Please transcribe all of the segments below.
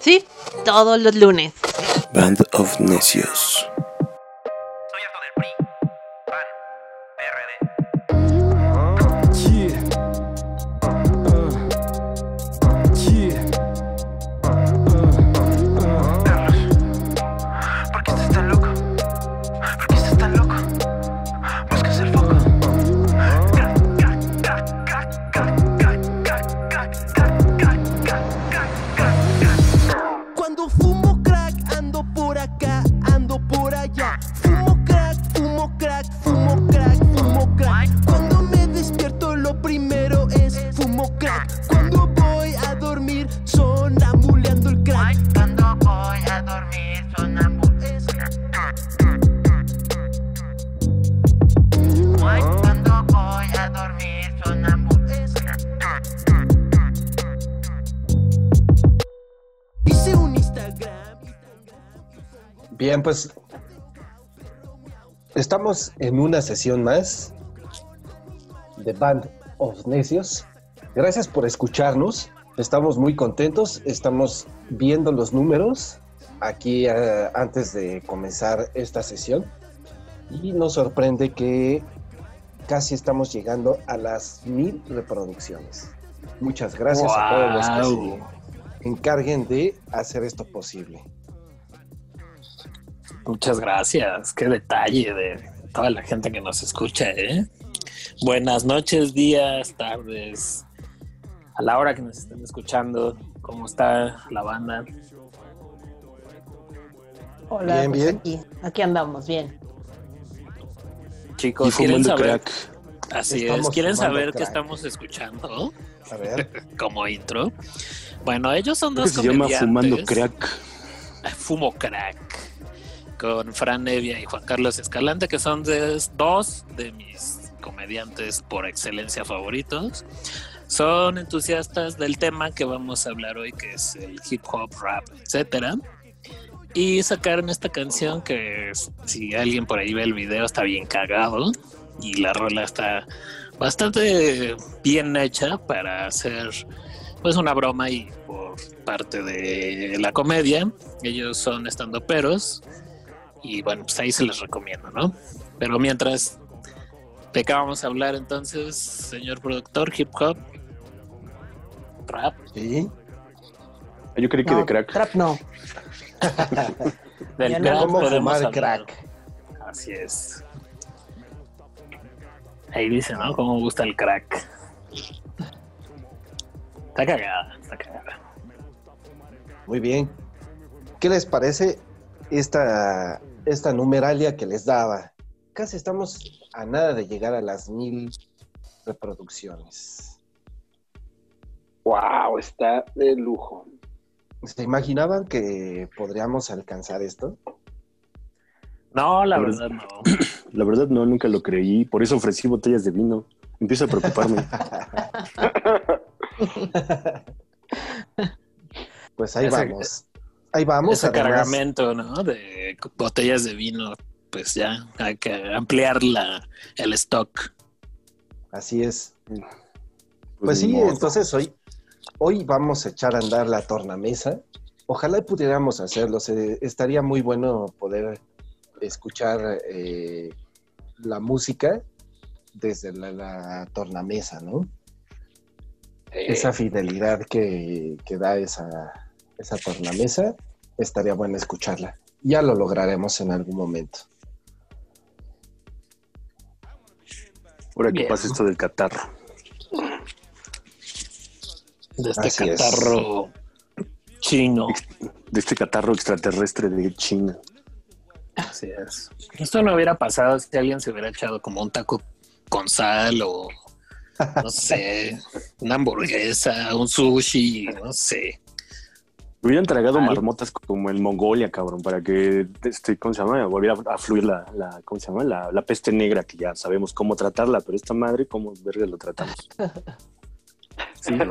Sí, todos los lunes. Band of Necios. Pues estamos en una sesión más de Band of Necios. Gracias por escucharnos. Estamos muy contentos. Estamos viendo los números aquí eh, antes de comenzar esta sesión. Y nos sorprende que casi estamos llegando a las mil reproducciones. Muchas gracias a todos los que se encarguen de hacer esto posible. Muchas gracias. Qué detalle de toda la gente que nos escucha, ¿eh? Buenas noches, días, tardes. A la hora que nos estén escuchando, ¿cómo está la banda? Hola, Bien, pues bien. Aquí, aquí andamos, bien. Chicos, ¿quieren saber? crack. Así Estamos es. ¿Quieren saber qué estamos escuchando A ver. como intro? Bueno, ellos son dos se llama fumando crack. Fumo Crack con Fran Nevia y Juan Carlos Escalante, que son dos de mis comediantes por excelencia favoritos. Son entusiastas del tema que vamos a hablar hoy, que es el hip hop, rap, etcétera. Y sacaron esta canción que si alguien por ahí ve el video está bien cagado y la rola está bastante bien hecha para hacer pues una broma y por parte de la comedia. Ellos son estando peros y bueno, pues ahí se les recomiendo, ¿no? Pero mientras, ¿de qué vamos a hablar entonces, señor productor? Hip hop, rap. Sí. Yo creí que No, de crack. Trap no. Del Ya no. crack ¿Cómo podemos fumar hablar. crack? Así es. Ahí dice, ¿no? Cómo gusta el crack. Está cagada, está cagada. Muy bien. ¿Qué les parece esta, esta numeralia que les daba? Casi estamos a nada de llegar a las mil reproducciones. Wow, está de lujo. ¿Se imaginaban que podríamos alcanzar esto? No, la verdad no. La verdad no, nunca lo creí. Por eso ofrecí botellas de vino. Empiezo a preocuparme. Pues ahí vamos. Ahí vamos. Ese además- cargamento, ¿no? De botellas de vino, pues ya hay que ampliar la, el stock. Así es. Pues, Pues sí, modo. entonces hoy, hoy vamos a echar a andar la tornamesa. Ojalá pudiéramos hacerlo. se- estaría muy bueno poder escuchar eh, la música desde la, la tornamesa, ¿no? Eh, Esa fidelidad que, que da esa, esa tornamesa, estaría bueno escucharla. Ya lo lograremos en algún momento. Ahora que pasa esto del catarro. De este Así es. catarro chino. De este catarro extraterrestre de China. Así es. Esto no hubiera pasado si alguien se hubiera echado como un taco con sal o no sé, una hamburguesa, un sushi, no sé. Hubieran tragado Ay. marmotas como en Mongolia, cabrón, para que, este, ¿cómo se llama? Volviera a fluir la, la ¿cómo se llama? La, la peste negra, que ya sabemos cómo tratarla, pero esta madre, ¿cómo verga lo tratamos? Sí, ¿no?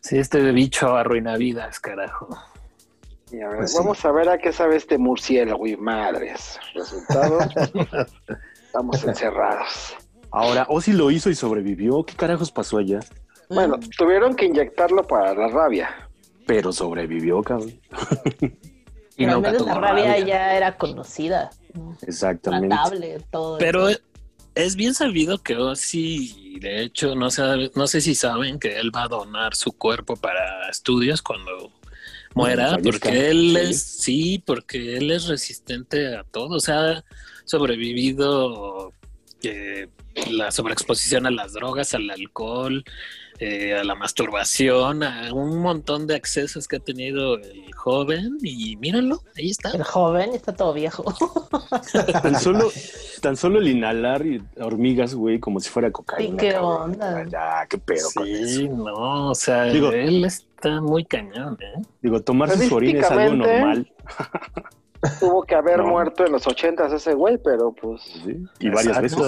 Sí, este bicho arruina vidas, carajo. y a ver, Pues sí. vamos a ver a qué sabe este murciélago y madres. Resultado, estamos encerrados. Ahora, Ozzy lo hizo y sobrevivió. ¿Qué carajos pasó allá? Bueno, tuvieron que inyectarlo para la rabia. Pero sobrevivió, cabrón. Y Pero al nunca menos la rabia rabia. ya era conocida. ¿no? Exactamente. Tratable, todo. Pero eso. es bien sabido que Ozzy, de hecho, no, sabe, no sé si saben que él va a donar su cuerpo para estudios cuando muera, porque él sí. es, sí, porque él es resistente a todo, o sea, ha sobrevivido eh, la sobreexposición a las drogas, al alcohol, eh, a la masturbación, a un montón de accesos que ha tenido el joven y mírenlo, ahí está. El joven está todo viejo. Tan solo, tan solo el inhalar y hormigas, güey, como si fuera cocaína. Sí, qué cabrón. onda. Ya, qué pedo con eso. Sí, no, o sea, Digo- él está muy cañón, ¿eh? Digo, tomarse su orina es algo normal. Tuvo que haber No. muerto en los ochentas ese güey, pero pues... ¿sí? Y varias veces.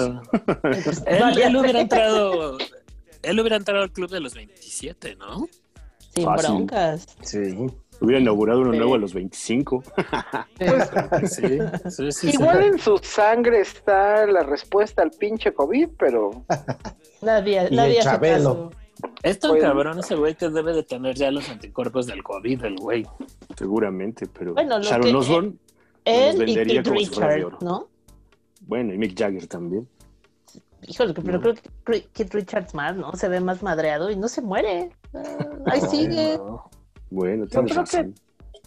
Exacto. él, él hubiera entrado, él hubiera entrado al club de los 27, ¿no? Sin Fácil. broncas. Sí. Hubiera inaugurado uno Sí. nuevo a los 25. Sí, sí, sí, sí. Igual en su sangre está la respuesta al pinche COVID, pero Nadie, Y nadie el Chabelo. Es tan Pues- cabrón ese güey que debe de tener ya los anticuerpos del COVID, el güey. Seguramente, pero Bueno, lo Sharon que- Osbourne, Él y vendería si de Richard, oro. ¿no? bueno, y Mick Jagger también. Híjole, que- pero No. creo que Keith Richards más, ¿no? Se ve más madreado y no se muere. Ah, ahí sigue. No. Bueno, tienes creo que-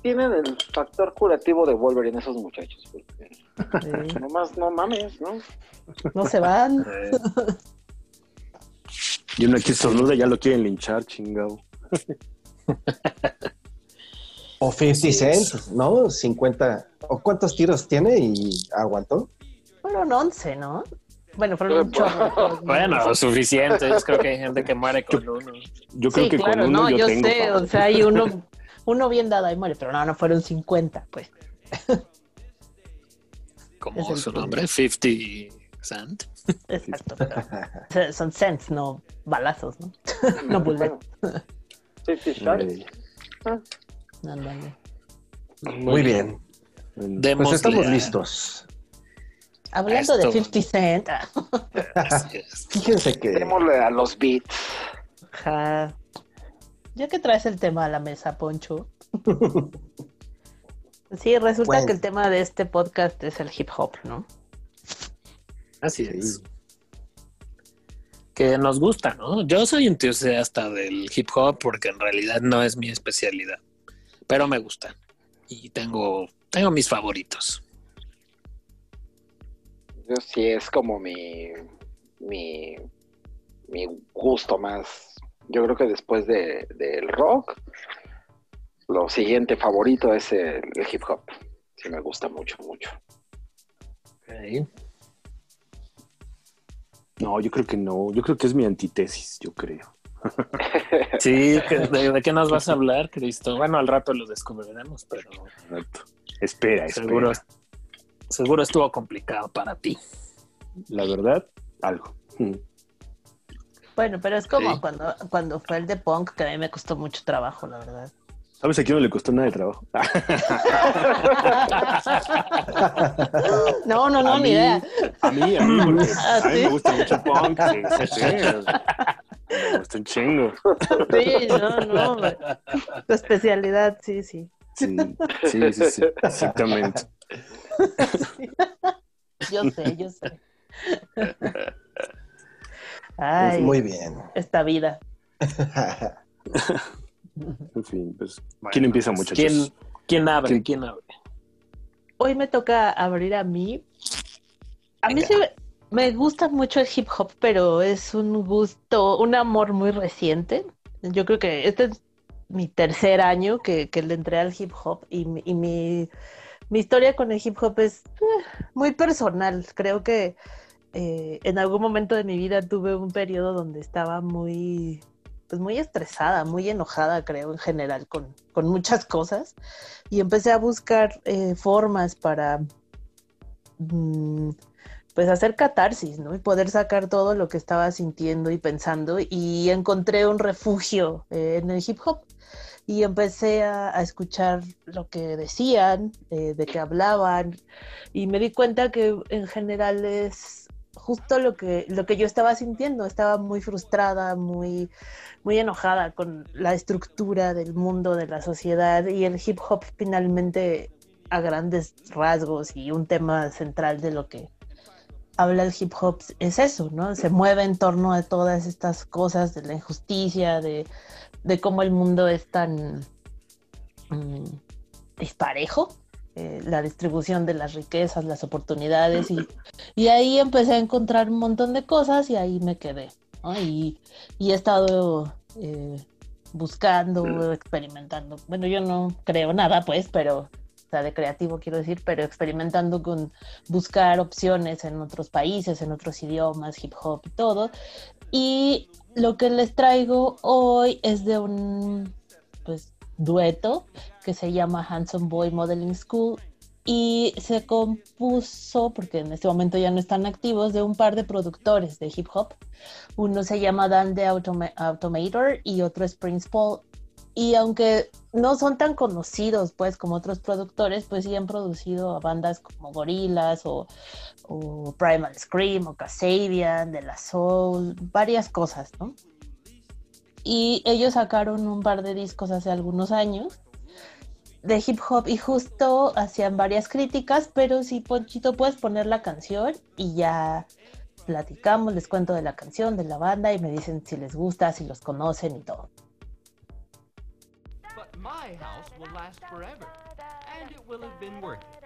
tienen el factor curativo de Wolverine esos muchachos. porque Sí, Nomás no mames, ¿no? No se van. Y uno aquí estornuda ya lo quieren linchar, chingado. O 50 Cent, ¿no? 50. ¿O cuántos tiros tiene y aguantó? Fueron 11, ¿no? Bueno, fueron un chorro. Bueno, suficientes. Creo que hay gente que muere con uno. Yo creo sí, que claro, con uno no, yo, yo, tengo. sé, o sea, hay uno, uno bien dado y muere, pero no, no fueron 50, pues. Como Es el su nombre, 50 Cent. Exacto. pero son cents, no balazos, ¿no? no bullets. Sí, sí, Shark. Eh, Ándale. Muy bien. Pues estamos listos. Hablando de Esto. 50 Cent, Así es. Fíjense que Démosle a los beats. ajá. ya que traes el tema a la mesa, Poncho. Sí, resulta Bueno. que el tema de este podcast es el hip hop, ¿no? Así es. Que nos gusta, ¿no? Yo soy entusiasta del hip hop porque en realidad no es mi especialidad, pero me gusta y tengo tengo mis favoritos. Yo sí es como mi, mi, mi gusto más. Yo creo que después de, del rock, lo siguiente favorito es el, el hip hop. Sí me gusta mucho, mucho. No, yo creo que no. Yo creo que es mi antítesis, yo creo. Sí, ¿de, de qué nos vas a hablar, Cristo? Bueno, al rato lo descubriremos, pero Exacto. Espera, espera. seguro, seguro estuvo complicado para ti. La verdad, algo. Mm. Bueno, pero es como Sí. cuando, cuando fue el de punk, que a mí me costó mucho trabajo, la verdad. ¿Sabes a quién no le costó nada de trabajo? No, no, no, A ni mí- idea. A mí, a mí, porque ¿Ah, a mí sí? me gusta mucho el punk. Sí, sí, sí. Me gusta un chingo. Sí, no, no. güey. Tu especialidad, sí, sí. Sí, sí, sí, sí, exactamente. Yo sé, yo sé. Ay, Muy bien. esta vida. En fin, pues, ¿quién empieza, muchachos? ¿Quién, quién abre? ¿Quién- ¿Quién abre? Hoy me toca abrir a mí. A mí Venga. me, me gusta mucho el hip hop, pero es un gusto, un amor muy reciente. Yo creo que este es mi tercer año que, que le entré al hip hop y, mi- y mi, mi historia con el hip hop es eh, muy personal. Creo que eh, en algún momento de mi vida tuve un periodo donde estaba muy, pues muy estresada, muy enojada, creo, en general, con, con muchas cosas. Y empecé a buscar eh, formas para mm, pues hacer catarsis, ¿no? Y poder sacar todo lo que estaba sintiendo y pensando. Y encontré un refugio eh, en el hip hop. Y empecé a, a escuchar lo que decían, eh, de qué hablaban. Y me di cuenta que en general es justo lo que, lo que yo estaba sintiendo. Estaba muy frustrada, muy, muy enojada con la estructura del mundo, de la sociedad, y el hip hop finalmente a grandes rasgos y un tema central de lo que habla el hip hop es eso, ¿no? Se mueve en torno a todas estas cosas de la injusticia, de, de cómo el mundo es tan mm, disparejo, eh, la distribución de las riquezas, las oportunidades, y, y ahí empecé a encontrar un montón de cosas y ahí me quedé. Y, y he estado eh, buscando, experimentando. Bueno, yo no creo nada, pues, pero de creativo quiero decir, pero experimentando con buscar opciones en otros países, en otros idiomas, hip hop y todo. Y lo que les traigo hoy es de un pues, dueto que se llama Handsome Boy Modeling School y se compuso, porque en este momento ya no están activos, de un par de productores de hip hop. Uno se llama Dan the Automa- Automator y otro es Prince Paul. Y aunque no son tan conocidos pues como otros productores, pues sí han producido a bandas como Gorillaz o, Primal Scream o Kasabian, De La Soul, varias cosas, ¿no? Y ellos sacaron un par de discos hace algunos años de hip hop y justo hacían varias críticas, pero si Ponchito puedes poner la canción y ya platicamos, les cuento de la canción, de la banda y me dicen si les gusta, si los conocen y todo. My house will last forever, and it will have been worth it.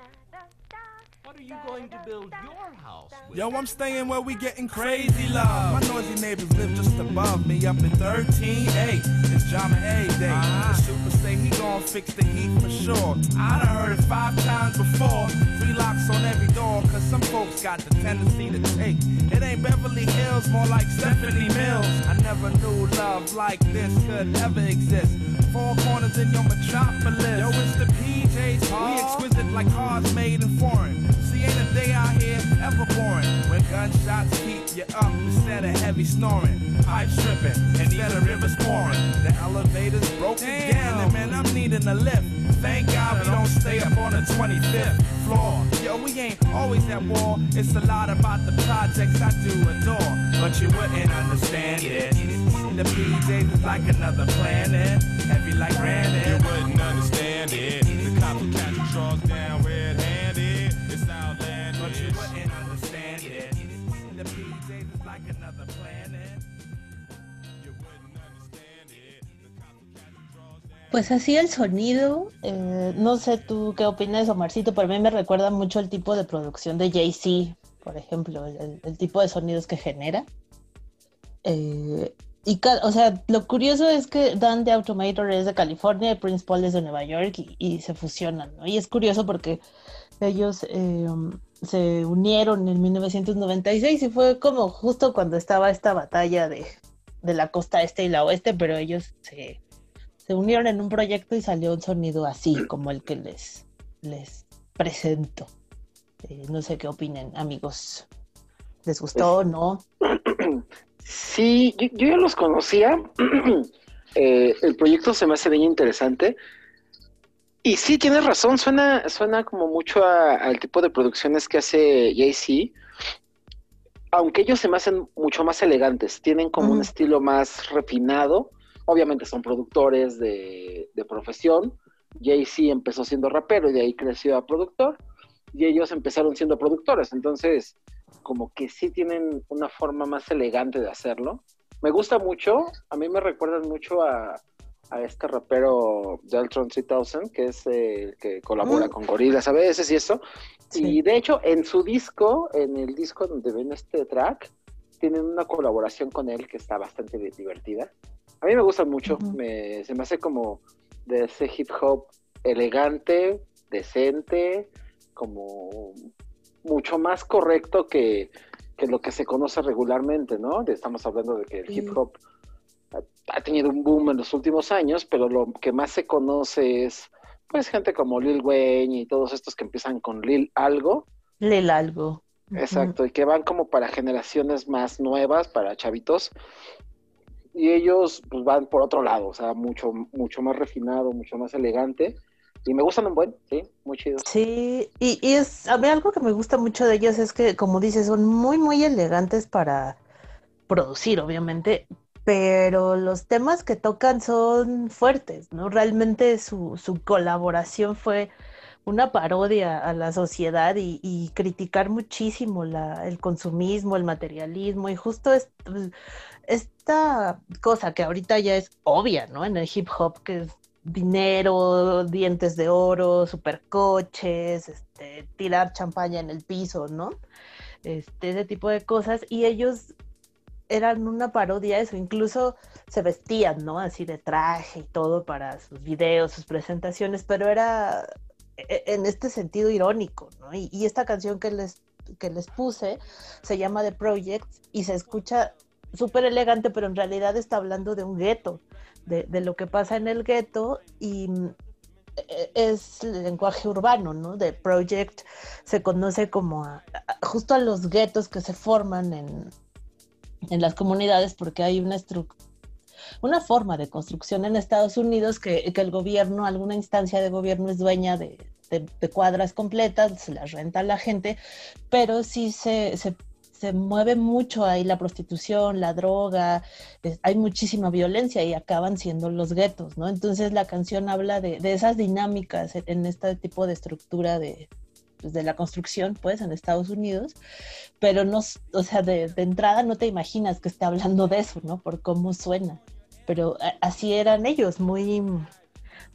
What are you going to build your house with? Yo, I'm staying where we getting crazy love. My noisy neighbors live just above me up in 13A. It's Jama A Day. The super say he gon' fix the heat for sure. I done heard it five times before. Three locks on every door, cause some folks got the tendency to take. It ain't Beverly Hills, more like Stephanie Mills. I never knew love like this could ever exist. Four corners in your metropolis. Yo, it's the PJs. We exquisite like cars made in foreign. See, ain't a day out here ever boring. When gunshots keep you up instead of heavy snoring. Pipe stripping instead of rivers pouring. The elevator's broken down, and man, I'm needing a lift. Thank God we don't stay up on the 25th floor. Yo, we ain't always at war. It's a lot about the projects I do adore. But you wouldn't understand it. The PJs is like another planet. Heavy like granite. You wouldn't understand it. The will catch draws Pues así el sonido, eh, no sé tú qué opinas, Omarcito, pero a mí me recuerda mucho el tipo de producción de Jay-Z, por ejemplo, el, tipo de sonidos que genera. Eh, y, o sea, lo curioso es que Dan the Automator es de California y Prince Paul es de Nueva York y, y se fusionan, ¿no? Y es curioso porque ellos eh, se unieron en 1996 y fue como justo cuando estaba esta batalla de, de la costa este y la oeste, pero ellos se, se unieron en un proyecto y salió un sonido así como el que les, les presento. Eh, no sé qué opinen, amigos. ¿Les gustó o no? Sí, yo, yo ya los conocía. Eh, el proyecto se me hace bien interesante. Y sí, tienes razón, suena, suena como mucho a- al tipo de producciones que hace Jay-Z. Aunque ellos se me hacen mucho más elegantes, tienen como un estilo más refinado. Obviamente son productores de, de profesión. Jay-Z empezó siendo rapero y de ahí creció a productor. Y ellos empezaron siendo productores. Entonces, como que sí tienen una forma más elegante de hacerlo. Me gusta mucho, a mí me recuerdan mucho a, a este rapero Deltron 3000, que es el que colabora Mm. con Gorillaz a veces y eso. Sí. Y de hecho, en su disco, en el disco donde ven este track, tienen una colaboración con él que está bastante di- divertida. A mí me gusta mucho, me, se me hace como de ese hip hop elegante, decente, como mucho más correcto que, que lo que se conoce regularmente, ¿no? Estamos hablando de que el Sí. hip hop ha, ha tenido un boom en los últimos años, pero lo que más se conoce es, pues, gente como Lil Wayne y todos estos que empiezan con Lil algo, Lel algo. Exacto, y que van como para generaciones más nuevas, para chavitos, y ellos pues, van por otro lado, o sea, mucho, mucho más refinado, mucho más elegante, Y me gustan un buen, sí, muy chidos. Sí, y, y es, a mí algo que me gusta mucho de ellos es que, como dices, son muy, muy elegantes para producir, obviamente, pero los temas que tocan son fuertes, ¿no? Realmente su, su colaboración fue una parodia a la sociedad y, criticar muchísimo la, el consumismo, el materialismo y justo es- esta cosa que ahorita ya es obvia, ¿no? En el hip hop, que es dinero, dientes de oro, supercoches, este, tirar champaña en el piso, ¿no? Este, ese tipo de cosas. Y ellos eran una parodia a eso, incluso se vestían, ¿no? Así de traje y todo para sus videos, sus presentaciones, pero era e- en este sentido irónico, ¿no? Y, y esta canción que les, que les puse se llama The Project y se escucha súper elegante, pero en realidad está hablando de un gueto, de, de lo que pasa en el gueto y mm, e- es el lenguaje urbano, ¿no? De Project se conoce como justo a los guetos que se forman en, en las comunidades porque hay una estru- una forma de construcción en Estados Unidos que, que el gobierno, alguna instancia de gobierno es dueña de, de- de cuadras completas, se las renta a la gente, pero sí se, se mueve mucho ahí la prostitución, la droga, hay muchísima violencia y acaban siendo los guetos, ¿no? Entonces la canción habla de, de esas dinámicas en, este tipo de estructura de, pues, de la construcción, pues, en Estados Unidos, pero no, o sea, de, de entrada no te imaginas que esté hablando de eso, ¿no? Por cómo suena. Pero así eran ellos, muy,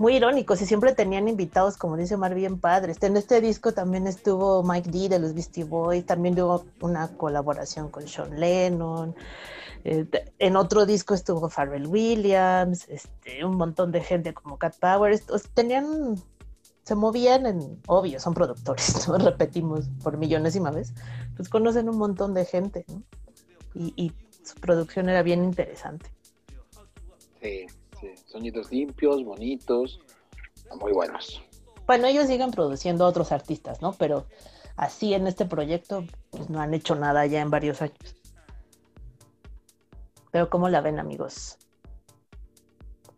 muy irónicos y siempre tenían invitados, como dice Omar, bien padres. En este disco también estuvo Mike D de los Beastie Boys, también hubo una colaboración con Sean Lennon. eh, en otro disco estuvo Pharrell Williams, este, un montón de gente como Cat Power. tenían, se movían en, obvio, son productores, ¿no? repetimos por millonésima vez, pues conocen un montón de gente, ¿no? Y, y su producción era bien interesante. Sí, sí. Sonidos limpios, bonitos, muy buenos. Bueno, ellos siguen produciendo a otros artistas, ¿no? Pero así en este proyecto, pues no han hecho nada ya en varios años. Pero ¿cómo la ven, amigos?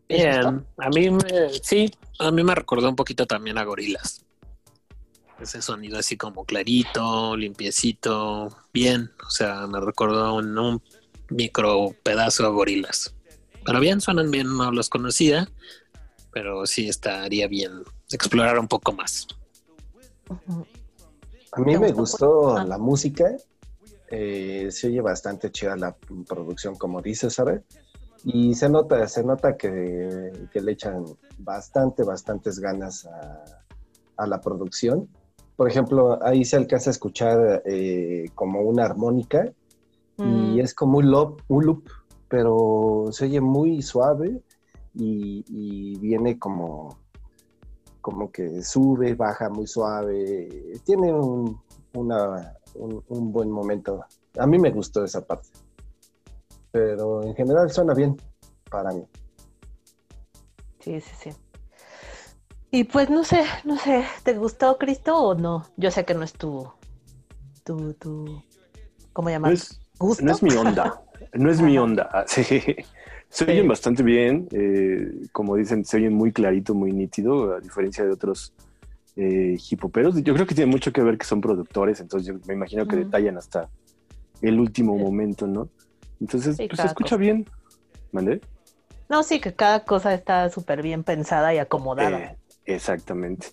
Bien, a mí me, sí, a mí me recordó un poquito también a Gorilas. Ese sonido así como clarito, limpiecito, bien, o sea, me recordó un, un micro pedazo a Gorilas. Pero bien, suenan bien, no los conocía, pero sí estaría bien explorar un poco más. A mí ¿Te me gustó? Ah. la música. eh, se oye bastante chida la producción, como dices, Sara. Y se nota, se nota que, que le echan bastante, bastantes ganas a, a la producción. Por ejemplo, ahí se alcanza a escuchar eh, como una armónica Mm, y es como un loop, un loop, pero se oye muy suave y, y viene como, como que sube, baja muy suave. Tiene un, una- un, un buen momento. A mí me gustó esa parte, pero en general suena bien para mí. Sí, sí, sí. Y pues no sé, no sé, ¿te gustó Cristo o no? Yo sé que no es tu, tu, tu, ¿cómo No llamar? es, ¿Gusto? no es mi onda. No es mi onda. Ah, Sí. Se Sí. oyen bastante bien. eh, como dicen, se oyen muy clarito, muy nítido, a diferencia de otros eh, hipoperos. Yo creo que tiene mucho que ver que son productores, entonces yo me imagino que detallan hasta el último momento, ¿no? Entonces, Sí, pues se escucha cosa. bien. ¿Mandé? No, sí, que cada cosa está súper bien pensada y acomodada. Eh, exactamente.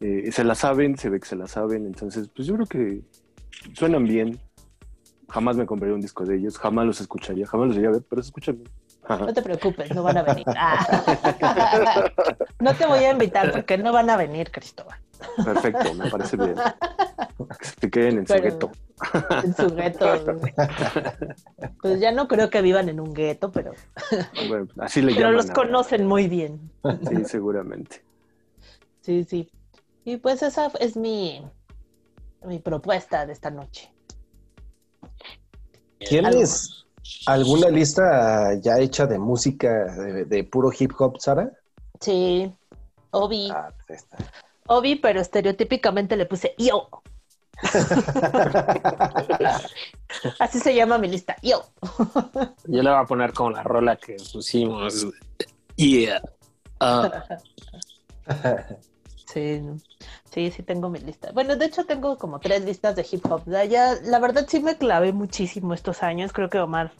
Eh, se la saben, se ve que se la saben, entonces, pues yo creo que suenan bien. Jamás me compraría un disco de ellos, jamás los escucharía, jamás los iría a ver, pero se escuchan bien. Ajá. No te preocupes, no van a venir. Ah. No te voy a invitar porque no van a venir, Cristóbal. Perfecto, me parece bien. Que se queden en su gueto. En su gueto. Pues ya no creo que vivan en un gueto, pero, Bueno, así le pero llaman. los conocen muy bien. Sí, seguramente. Sí, sí. Y pues esa es mi, mi propuesta de esta noche. ¿Tienes alguna lista ya hecha de música de, de puro hip hop, Sara? Sí, Obi, Ah, pues está. Obi, pero estereotípicamente le puse yo. Así se llama mi lista, yo. Yo le voy a poner como la rola que pusimos. Yeah. Ah, Sí, sí, sí tengo mi lista. Bueno, de hecho tengo como tres listas de hip hop. La, ya, la verdad sí me clavé muchísimo estos años. Creo que Omar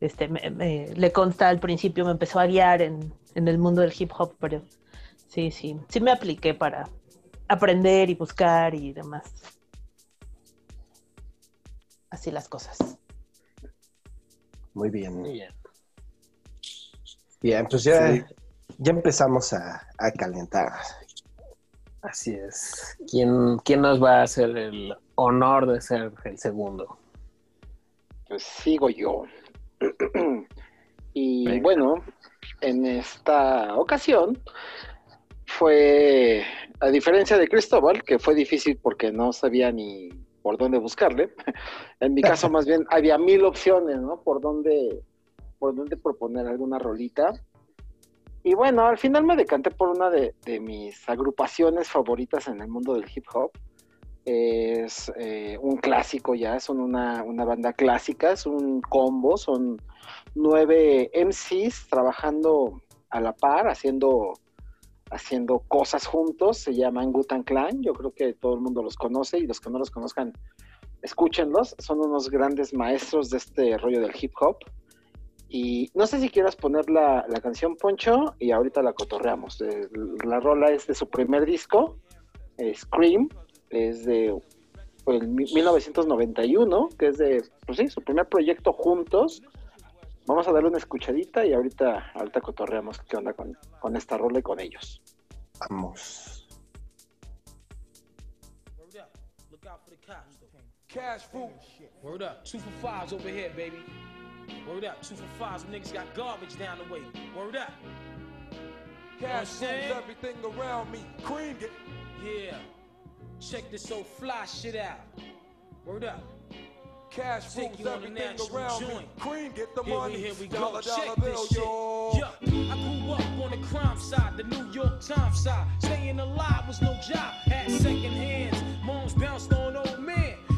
este, me- me- le consta al principio, me empezó a guiar en, en el mundo del hip hop, pero sí, sí, sí me apliqué para aprender y buscar y demás. Así las cosas. Muy bien. Bien. Bien, pues ya, Sí. ya empezamos a, a calentar. Así es. ¿Quién, ¿Quién nos va a hacer el honor de ser el segundo? Pues sigo yo. y Venga. bueno, en esta ocasión fue, a diferencia de Cristóbal, que fue difícil porque no sabía ni por dónde buscarle, en mi caso más bien había mil opciones, ¿no? Por dónde, por dónde proponer alguna rolita. Y bueno, al final me decanté por una de, mis agrupaciones favoritas en el mundo del hip hop. Es eh, un clásico ya, son una, una banda clásica, es un combo, son nueve MCs trabajando a la par, haciendo, haciendo cosas juntos, se llaman Gutan Clan, yo creo que todo el mundo los conoce y los que no los conozcan, escúchenlos, son unos grandes maestros de este rollo del hip hop. Y no sé si quieras poner la, la canción Poncho y ahorita la cotorreamos. Eh, La rola es de su primer disco, eh, Scream, es de el mi- 1991, que es de, pues sí, su primer proyecto juntos. Vamos a darle una escuchadita y ahorita, ahorita cotorreamos qué onda con, con esta rola y con ellos. Vamos. Cash fruit. Word up. Two for fives over here, baby. Word up. Two for fives. Niggas got garbage down the way. Word up. Cash You know rules everything around me. Cream it. Yeah. Check this old fly shit out. Word up. Cash Take rules you on everything around me. joint. Cream get the Here we, money. here we go. dollar dollar Check bill, this shit. yo. Yeah, I grew up on the crime side, the New York Times side. Staying alive was no job. Had second hands. Moms bounced on old.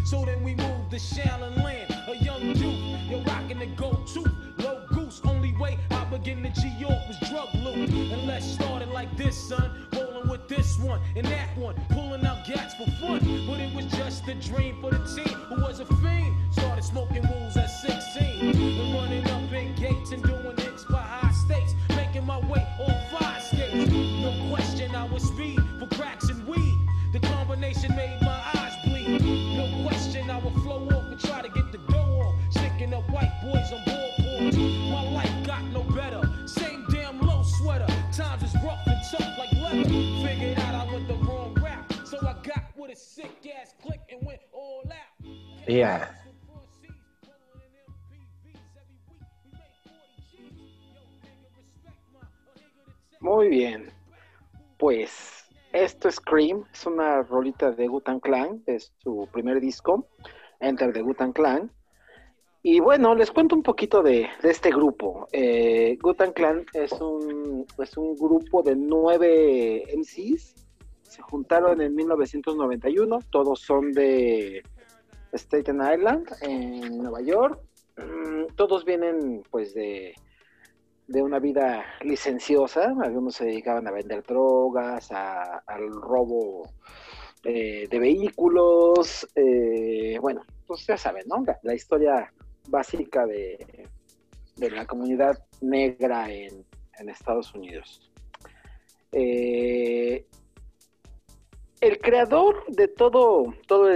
So then we moved to Shallon Land. A young dude, you're rocking the go-to. Low goose, only way I begin to G York was drug loot. And let's start it like this, son. Rolling with this one and that one. Pulling out gats for fun. But it was just a dream for the team who was a fiend. Started smoking rules at 16. And running up in gates and doing Yeah. Muy bien. Pues esto es Scream, es una rolita de Gutan Clan, es su primer disco, Enter the Gutan Clan. Y bueno, les cuento un poquito de, de este grupo. Eh, Gutan Clan es un, es un grupo de nueve MCs. Se juntaron en 1991. Todos son de Staten Island, en Nueva York. Mm, Todos vienen pues de, de una vida licenciosa. Algunos se dedicaban a vender drogas, a- al robo eh, de vehículos. eh, bueno, pues ya saben, ¿no? La, la historia básica de, de la comunidad negra en, en Estados Unidos. Eh, el creador de todo, todo,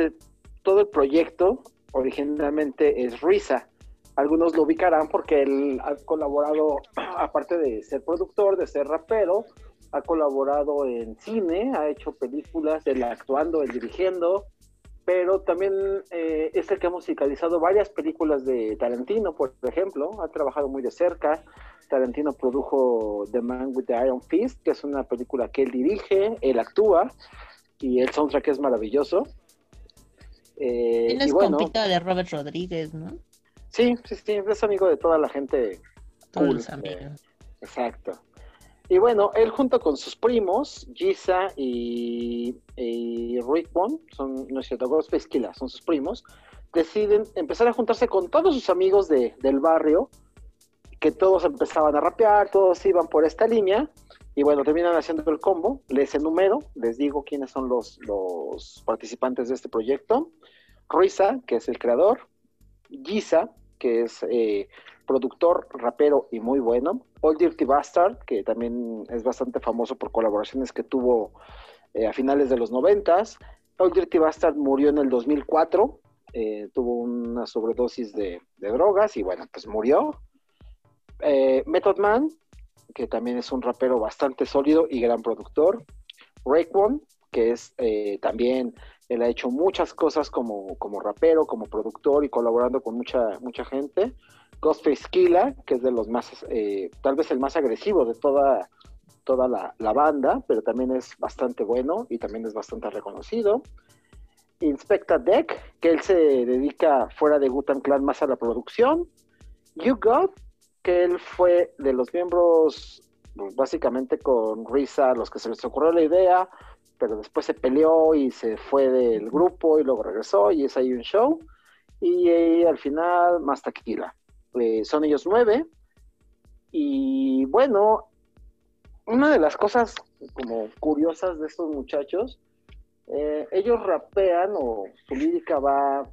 todo el proyecto originalmente es Risa. Algunos lo ubicarán porque él ha colaborado, aparte de ser productor, de ser rapero, ha colaborado en cine, ha hecho películas, él actuando, él dirigiendo, pero también eh, es el que ha musicalizado varias películas de Tarantino, por ejemplo, ha trabajado muy de cerca. Tarantino produjo The Man with the Iron Fist, que es una película que él dirige, él actúa, y el soundtrack es maravilloso. Eh, Tienes y bueno, compita de Robert Rodríguez, ¿no? sí, sí, sí, es amigo de toda la gente Todos cool. los amigos. Exacto. Y bueno, él junto con sus primos, Giza y, y Rickmon, son, no es cierto, Ghostface son sus primos, deciden empezar a juntarse con todos sus amigos de, del barrio, que todos empezaban a rapear, todos iban por esta línea, Y bueno, terminan haciendo el combo. Les enumero, les digo quiénes son los, participantes de este proyecto. Ruiza, que es el creador. Giza, que es eh, productor, rapero y muy bueno. Old Dirty Bastard, que también es bastante famoso por colaboraciones que tuvo eh, a finales de los noventas. Old Dirty Bastard murió en el 2004, eh, tuvo una sobredosis de, de drogas y bueno, pues murió. Eh, Method Man, que también es un rapero bastante sólido y gran productor. Raekwon, que es eh, también, él ha hecho muchas cosas como, como rapero, como productor y colaborando con mucha, mucha gente. Ghostface Killa, que es de los más, eh, tal vez el más agresivo de toda, toda la, banda, pero también es bastante bueno y también es bastante reconocido. Inspecta Deck, que él se dedica fuera de Gutan Clan más a la producción. You God, él fue de los miembros, pues, básicamente con Risa, los que se les ocurrió la idea, pero después se peleó y se fue del grupo y luego regresó y es ahí un show. Y eh, al final, más taquila. Eh, son ellos nueve. Y bueno, una de las cosas como curiosas de estos muchachos, eh, ellos rapean o su lírica va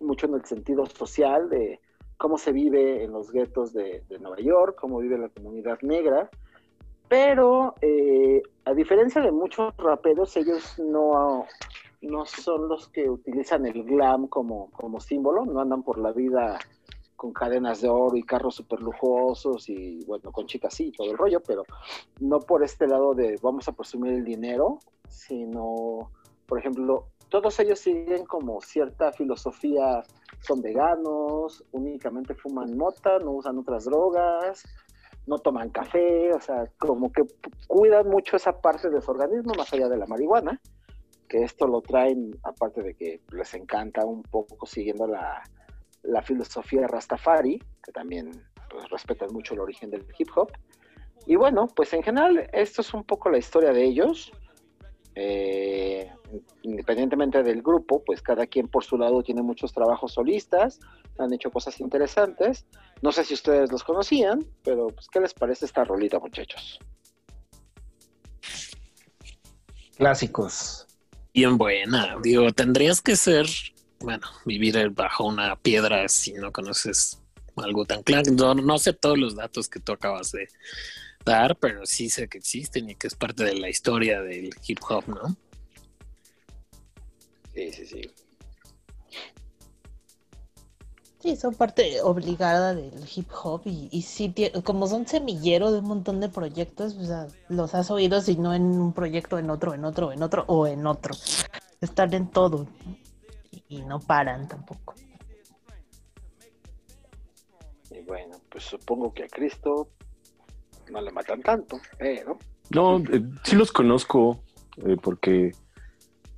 mucho en el sentido social de cómo se vive en los guetos de, de Nueva York, cómo vive la comunidad negra, pero eh, a diferencia de muchos raperos, ellos no, no son los que utilizan el glam como, como símbolo, no andan por la vida con cadenas de oro y carros súper lujosos y bueno, con chicas sí, todo el rollo, pero no por este lado de vamos a presumir el dinero, sino, por ejemplo, todos ellos siguen como cierta filosofía, son veganos, únicamente fuman mota, no usan otras drogas, no toman café, o sea, como que cuidan mucho esa parte de su organismo más allá de la marihuana, que esto lo traen, aparte de que les encanta un poco siguiendo la, la filosofía Rastafari, que también pues, respetan mucho el origen del hip hop. Y bueno, pues en general esto es un poco la historia de ellos. Eh, independientemente del grupo, pues cada quien por su lado tiene muchos trabajos solistas, han hecho cosas interesantes. No sé si ustedes los conocían, pero pues ¿qué les parece esta rolita, muchachos? Clásicos. Bien buena. Digo, tendrías que ser, bueno, vivir bajo una piedra si no conoces algo tan claro. No, no sé todos los datos que tú acabas de dar, pero sí sé que existen y que es parte de la historia del hip hop, ¿no? Sí, sí, sí. Sí, son parte obligada del hip hop y, y sí, como son semillero de un montón de proyectos, o sea, los has oído si no en un proyecto, en otro, en otro, en otro o en otro. Están en todo y no paran tampoco. Pues supongo que a Cristo no le matan tanto, pero No, eh, sí los conozco eh, porque,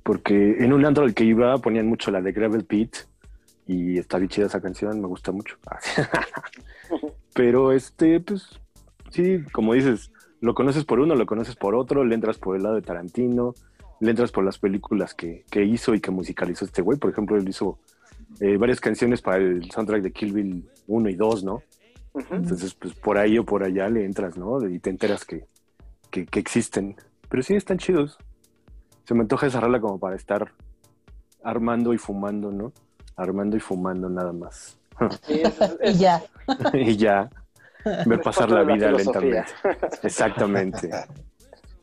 porque en un antro al que iba ponían mucho la de Gravel Pit y está bien chida esa canción, me gusta mucho. Pero este, pues, sí, como dices, lo conoces por uno, lo conoces por otro, le entras por el lado de Tarantino, le entras por las películas que, que hizo y que musicalizó este güey. Por ejemplo, él hizo eh, varias canciones para el soundtrack de Kill Bill 1 y 2, ¿no? Entonces, pues por ahí o por allá le entras, ¿no? Y te enteras que, que, que existen. Pero sí, están chidos. Se me antoja esa rola como para estar armando y fumando, ¿no? Armando y fumando nada más. sí, Y ya. y ya, ver pasar la vida lentamente. Exactamente,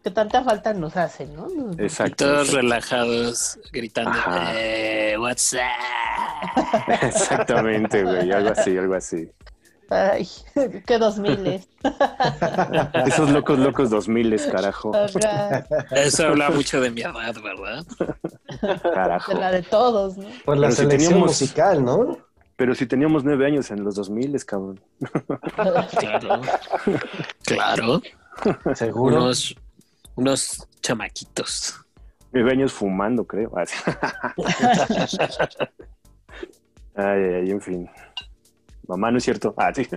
Que tanta falta nos hace, ¿no? Y exacto. todos relajados gritando, eh, what's up? Exactamente, güey, algo así, algo así. Ay, qué dos miles. Esos locos, locos dos miles, carajo. Ajá, Eso habla mucho de mi edad, ¿verdad? Carajo. De la de todos, ¿no? Por la Pero si selección teníamos- musical, ¿no? Pero si teníamos nueve años en los dos miles, cabrón. Claro. Claro. Seguro. Unos, unos chamaquitos. Nueve años fumando, creo. Ay, ay, ay, en fin. Mamá, no es cierto. Ah, sí.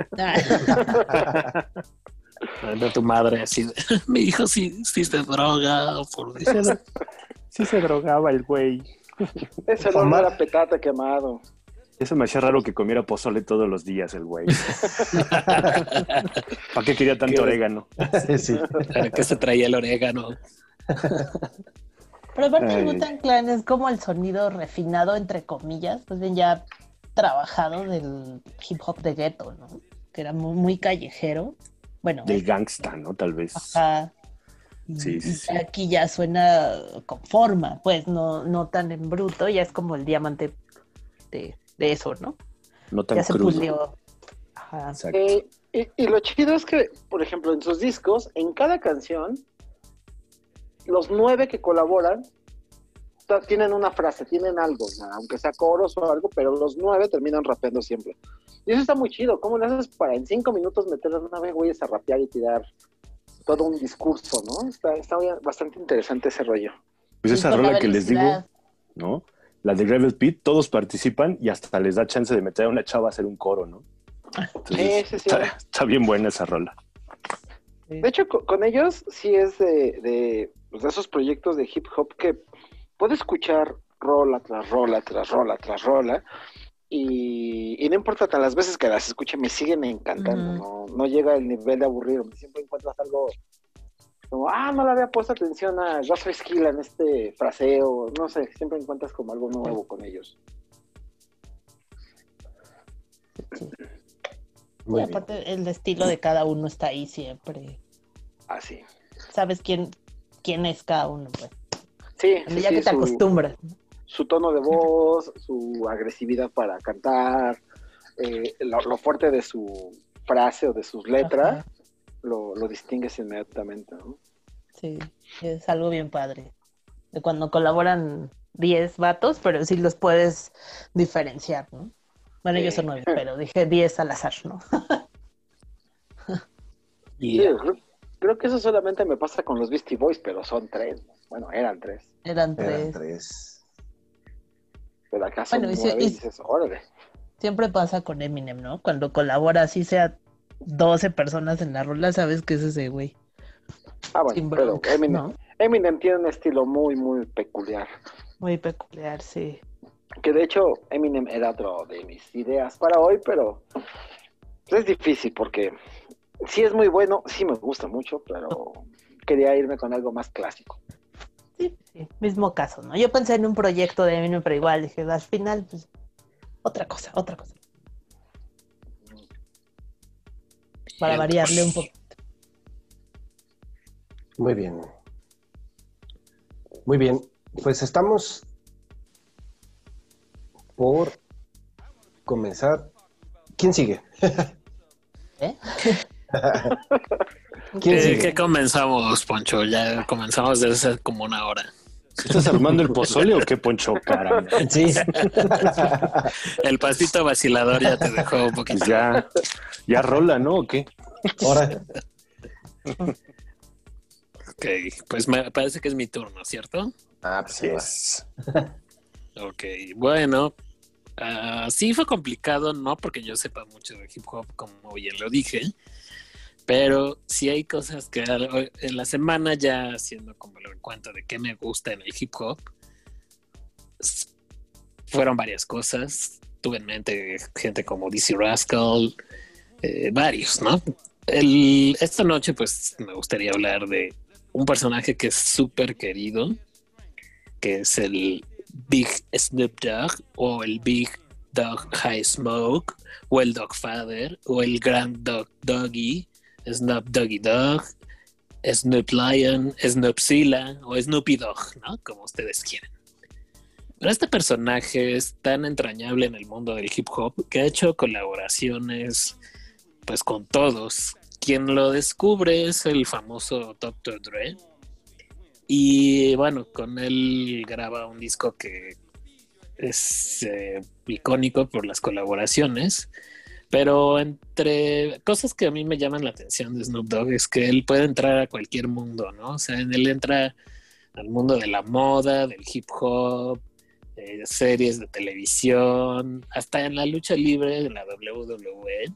De tu madre así de, mi hijo sí, sí se droga por Sí se drogaba el güey. Ese no era petate quemado. Eso me hacía raro que comiera pozole todos los días el güey. ¿Para qué quería tanto Qué- orégano? sí. ¿Para qué se traía el orégano? Pero aparte Ay. el Wu-Tang Clan es como el sonido refinado, entre comillas, pues bien ya trabajado del hip hop de gueto, ¿no? Que era muy, muy callejero. Bueno, Del gangsta, ¿no? Tal vez. ajá. Y- Sí, sí, y sí. aquí ya suena con forma, pues no, no tan en bruto, ya es como el diamante de, de eso, ¿no? No tan ya se crudo. pulió. Ajá. Eh, y, y lo chido es que, por ejemplo, en sus discos, en cada canción, los nueve que colaboran tienen una frase, tienen algo, o sea, aunque sea coros o algo, pero los nueve terminan rapeando siempre. Y eso está muy chido. ¿Cómo le haces para en cinco minutos meter a nueve güeyes a rapear y tirar todo un discurso, ¿no? Está, bastante interesante ese rollo. Pues esa rola que les digo. ¿no? La de Gravel Pit, todos participan y hasta les da chance de meter a una chava a hacer un coro, ¿no? Entonces, Sí, sí, sí. Está, está bien buena esa rola. De hecho, co- con, ellos sí es de, de, pues, de esos proyectos de hip hop que puedo escuchar rola tras rola, tras rola, tras rola, y, y no importa tan las veces que las escuche, me siguen encantando, no, no llega el nivel de aburrirme, siempre encuentras algo como, ah, no le había puesto atención a Joshua Esquila en este fraseo, no sé, siempre encuentras como algo nuevo con ellos. Muy Y bien. aparte el estilo de cada uno está ahí siempre. Así. Sabes quién, quién es cada uno, pues. Sí, ya sí, que te su- acostumbras. su tono de voz, su agresividad para cantar, eh, lo, lo fuerte de su frase o de sus letras, lo, lo distingues inmediatamente. ¿no? Sí, es algo bien padre. De cuando colaboran 10 vatos, pero sí los puedes diferenciar, ¿no? Bueno, yo 9, pero dije 10 al azar, ¿no? Sí, creo, que eso solamente me pasa con los Beastie Boys, pero son tres. ¿no? Bueno, eran tres. Eran Eran tres. tres. Pero acá son Bueno, nueve y y- dices, órale. Siempre pasa con Eminem, ¿no? Cuando colabora así sea 12 personas en la rola, sabes que es ese güey. Ah, bueno, Sin pero Eminem, ¿no? Eminem tiene un estilo muy, muy peculiar. Muy peculiar, sí. Que de hecho, Eminem era otro de mis ideas para hoy, pero es difícil porque sí es muy bueno, sí me gusta mucho, pero quería irme con algo más clásico. Sí, sí, mismo caso, ¿no? Yo pensé en un proyecto de Eminem, pero igual dije, al final, pues, otra cosa, otra cosa. Para Bien, variarle un poco. Muy bien. Muy bien. Pues estamos por comenzar. ¿Quién sigue? ¿Eh? ¿Quién ¿Qué, comenzamos, Poncho? Ya comenzamos desde hace como una hora. ¿Estás armando el pozole o qué, Poncho? Caramba. Sí. El pasito vacilador ya te dejó un poquito. Pues ya, ya rola, ¿no? ¿O qué? Ahora, Ok, pues me parece que es mi turno, ¿cierto? ah, pues Así es. Ok, bueno, ah, sí fue complicado, no porque yo sepa mucho de hip hop, como bien lo dije, pero sí hay cosas que en la semana ya haciendo como el recuento de qué me gusta en el hip hop, fueron varias cosas. Tuve en mente gente como DC Rascal, eh, varios, ¿no? Esta noche pues me gustaría hablar de un personaje que es súper querido, que es el Big Snoop Dogg o el Big Dog High Smoke o el Dog Father o el Grand Dog Doggy, Snoop Doggy Dog, Snoop Lion, Snoopzilla o Snoopy Dog, ¿no? Como ustedes quieran. Pero este personaje es tan entrañable en el mundo del hip hop que ha hecho colaboraciones pues con todos. Quien lo descubre es el famoso Dr. Dre. Y bueno, con él graba un disco que es eh, icónico por las colaboraciones. Pero entre cosas que a mí me llaman la atención de Snoop Dogg es que él puede entrar a cualquier mundo, ¿no? O sea, él entra al mundo de la moda, del hip hop, eh, series de televisión, hasta en la lucha libre de la WWE.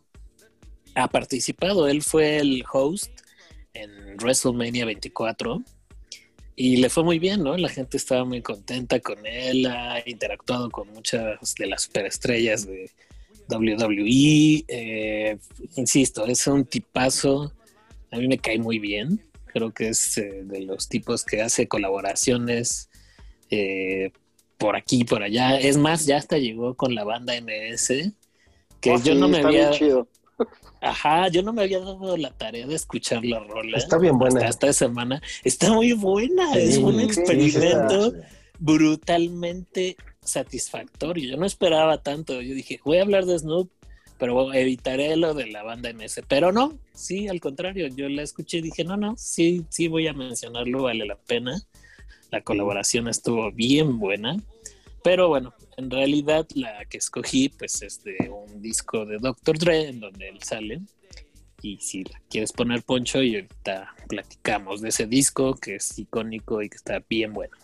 Ha participado, él fue el host en WrestleMania 24 y le fue muy bien, ¿no? La gente estaba muy contenta con él, ha interactuado con muchas de las superestrellas de WWE. eh, insisto, es un tipazo, a mí me cae muy bien, creo que es eh, de los tipos que hace colaboraciones eh, por aquí y por allá. Es más, ya hasta llegó con la banda MS, que Oh, yo sí, no me está bien había... chido. Ajá, yo no me había dado la tarea de escuchar la rola. Está bien buena. Hasta esta semana. Está muy buena. Sí, es un experimento sí, sí. brutalmente satisfactorio. Yo no esperaba tanto. Yo dije, voy a hablar de Snoop, pero evitaré lo de la banda MS. Pero no, sí, al contrario. Yo la escuché y dije, no, no, sí, sí voy a mencionarlo, vale la pena. La colaboración estuvo bien buena. Pero bueno, en realidad la que escogí pues es de un disco de Dr. Dre en donde él sale. Y si la quieres poner poncho y ahorita platicamos de ese disco que es icónico y que está bien bueno.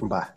Va.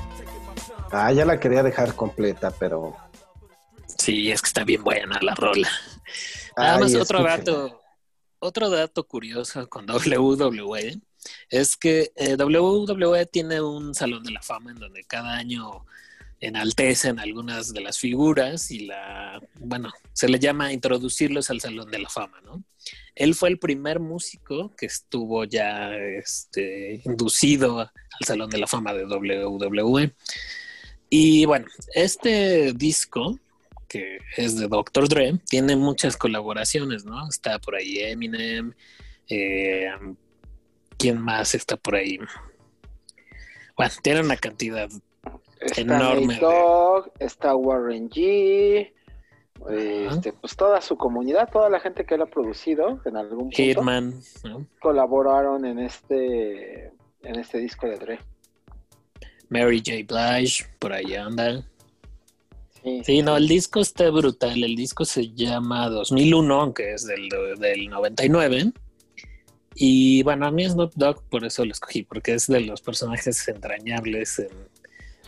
Ah, ya la quería dejar completa, pero. Sí, es que está bien buena la rola. Nada Ay, más otro escúchala. dato, otro dato curioso con WWE es que eh, WWE tiene un salón de la fama en donde cada año enaltecen algunas de las figuras y la, bueno, se le llama introducirlos al salón de la fama, ¿no? Él fue el primer músico que estuvo ya este, inducido al salón de la fama de WWE. Y bueno, este disco que es de Dr. Dre, tiene muchas colaboraciones, ¿no? Está por ahí Eminem, eh, ¿quién más está por ahí? Bueno, tiene una cantidad Está Enorme, Dogg, está Warren G, este, pues toda su comunidad, toda la gente que él ha producido en algún punto Hitman, ¿no? colaboraron en este en este disco de Dre. Mary J. Blige, por ahí anda. Sí, Sí, no, el disco está brutal. El disco se llama 2001, aunque es del, del 99. Y bueno, a mí Snoop Dogg por eso lo escogí, porque es de los personajes entrañables en,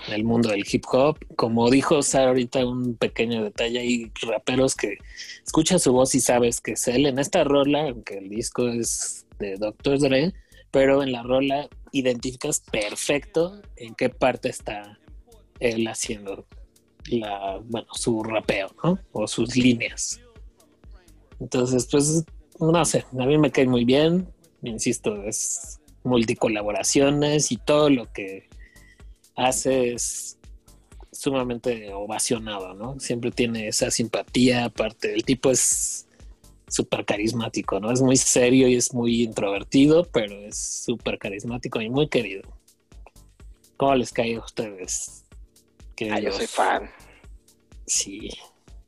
en el mundo del hip hop. Como dijo Sara ahorita, un pequeño detalle, hay raperos que escuchas su voz y sabes que es él en esta rola, aunque el disco es de Dr. Dre, pero en la rola identificas perfecto en qué parte está él haciendo la, bueno, su rapeo, ¿no? O sus líneas. Entonces, pues, no sé, a mí me cae muy bien, insisto, es multicolaboraciones y todo lo que hace es sumamente ovacionado, ¿no? Siempre tiene esa simpatía, aparte, el tipo es súper carismático, ¿no? Es muy serio y es muy introvertido, pero es súper carismático y muy querido. ¿Cómo les cae a ustedes? Ah, yo soy fan. Sí.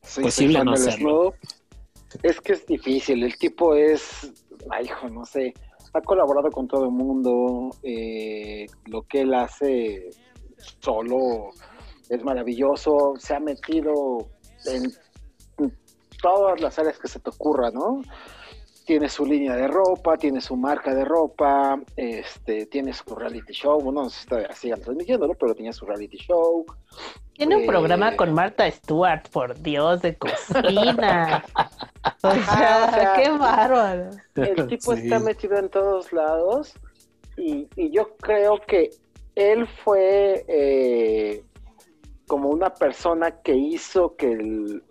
Soy, Posible soy fan no serlo. Es que es difícil, el tipo es, ay, hijo, no sé, ha colaborado con todo el mundo, eh, lo que él hace solo es maravilloso, se ha metido en todas las áreas que se te ocurra, ¿no? Tiene su línea de ropa, tiene su marca de ropa, este, tiene su reality show, bueno, no sé si todavía sigan transmitiéndolo, pero tenía su reality show. Tiene un Eh, programa con Marta Stewart, por Dios, de cocina. O sea, o sea, qué bárbaro. El tipo Sí. está metido en todos lados y, y yo creo que él fue eh, como una persona que hizo que el-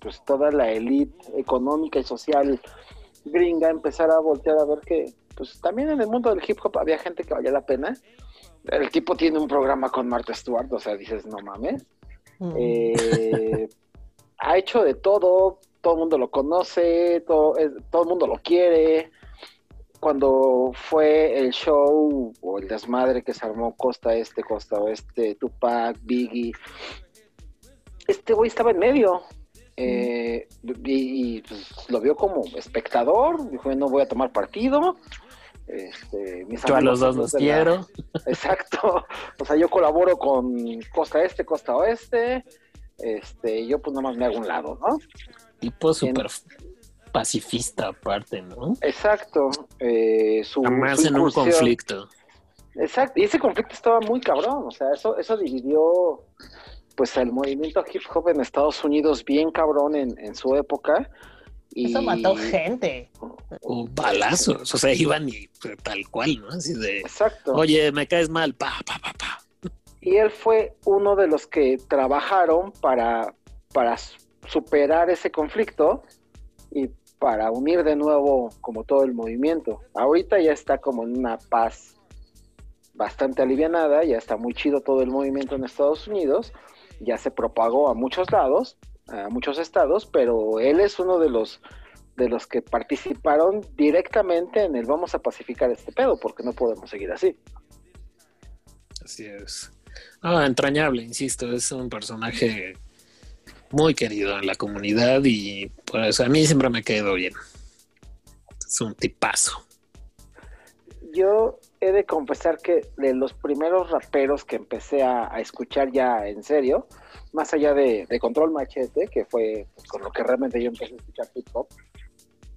pues toda la élite económica y social gringa empezara a voltear a ver que pues también en el mundo del hip hop había gente que valía la pena. El tipo tiene un programa con Martha Stewart, o sea, dices, no mames. Mm. Eh, ha hecho de todo, todo el mundo lo conoce, todo, todo el mundo lo quiere. Cuando fue el show o el desmadre que se armó costa este, costa oeste, Tupac, Biggie, este güey estaba en medio. Eh, y, y, pues, lo vio como espectador, dijo, no voy a tomar partido. Este, mis Yo a los dos los la- quiero. Exacto. O sea, yo colaboro con costa este, costa oeste. Este, yo pues nomás me hago un lado, ¿no? Tipo súper pacifista aparte, ¿no? Exacto. Eh, su, Jamás su en un conflicto. Exacto. Y ese conflicto estaba muy cabrón. O sea, eso, eso dividió pues el movimiento hip hop en Estados Unidos bien cabrón en, en su época. Y... Eso mató gente. O balazos. O sea, iban y tal cual, ¿no? Así de, Exacto. oye, me caes mal, pa, pa, pa, pa. Y él fue uno de los que trabajaron para, para superar ese conflicto y para unir de nuevo como todo el movimiento. Ahorita ya está como en una paz bastante alivianada, ya está muy chido todo el movimiento en Estados Unidos, ya se propagó a muchos lados, a muchos estados, pero él es uno de los de los que participaron directamente en el vamos a pacificar este pedo, porque no podemos seguir así. Así es. Ah, entrañable, insisto, es un personaje muy querido en la comunidad y pues a mí siempre me quedó bien. Es un tipazo. Yo he de confesar que de los primeros raperos que empecé a, a escuchar ya en serio, más allá de, de Control Machete, que fue pues, con lo que realmente yo empecé a escuchar hip hop,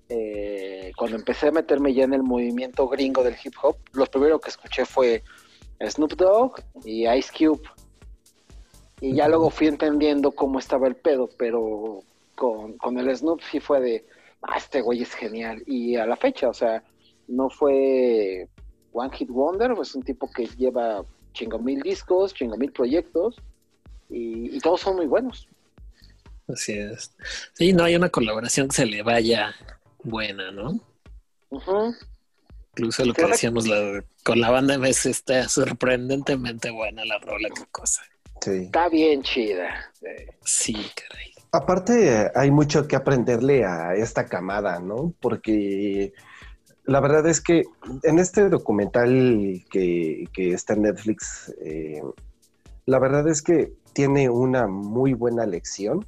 eh, cuando empecé a meterme ya en el movimiento gringo del hip hop, lo primero que escuché fue Snoop Dogg y Ice Cube. Y ya luego fui entendiendo cómo estaba el pedo, pero con, con el Snoop sí fue de, ah, este güey es genial. Y a la fecha, o sea, no fue One Hit Wonder, es un tipo que lleva chingo mil discos, chingo mil proyectos, y, y todos son muy buenos. Así es. Sí, no hay una colaboración que se le vaya buena, ¿no? Incluso lo que decíamos la- con la banda MS está sorprendentemente buena la rola, qué cosa. Sí. Está bien chida. Sí, caray. Aparte, hay mucho que aprenderle a esta camada, ¿no? Porque la verdad es que en este documental que, está en Netflix, eh, la verdad es que tiene una muy buena lección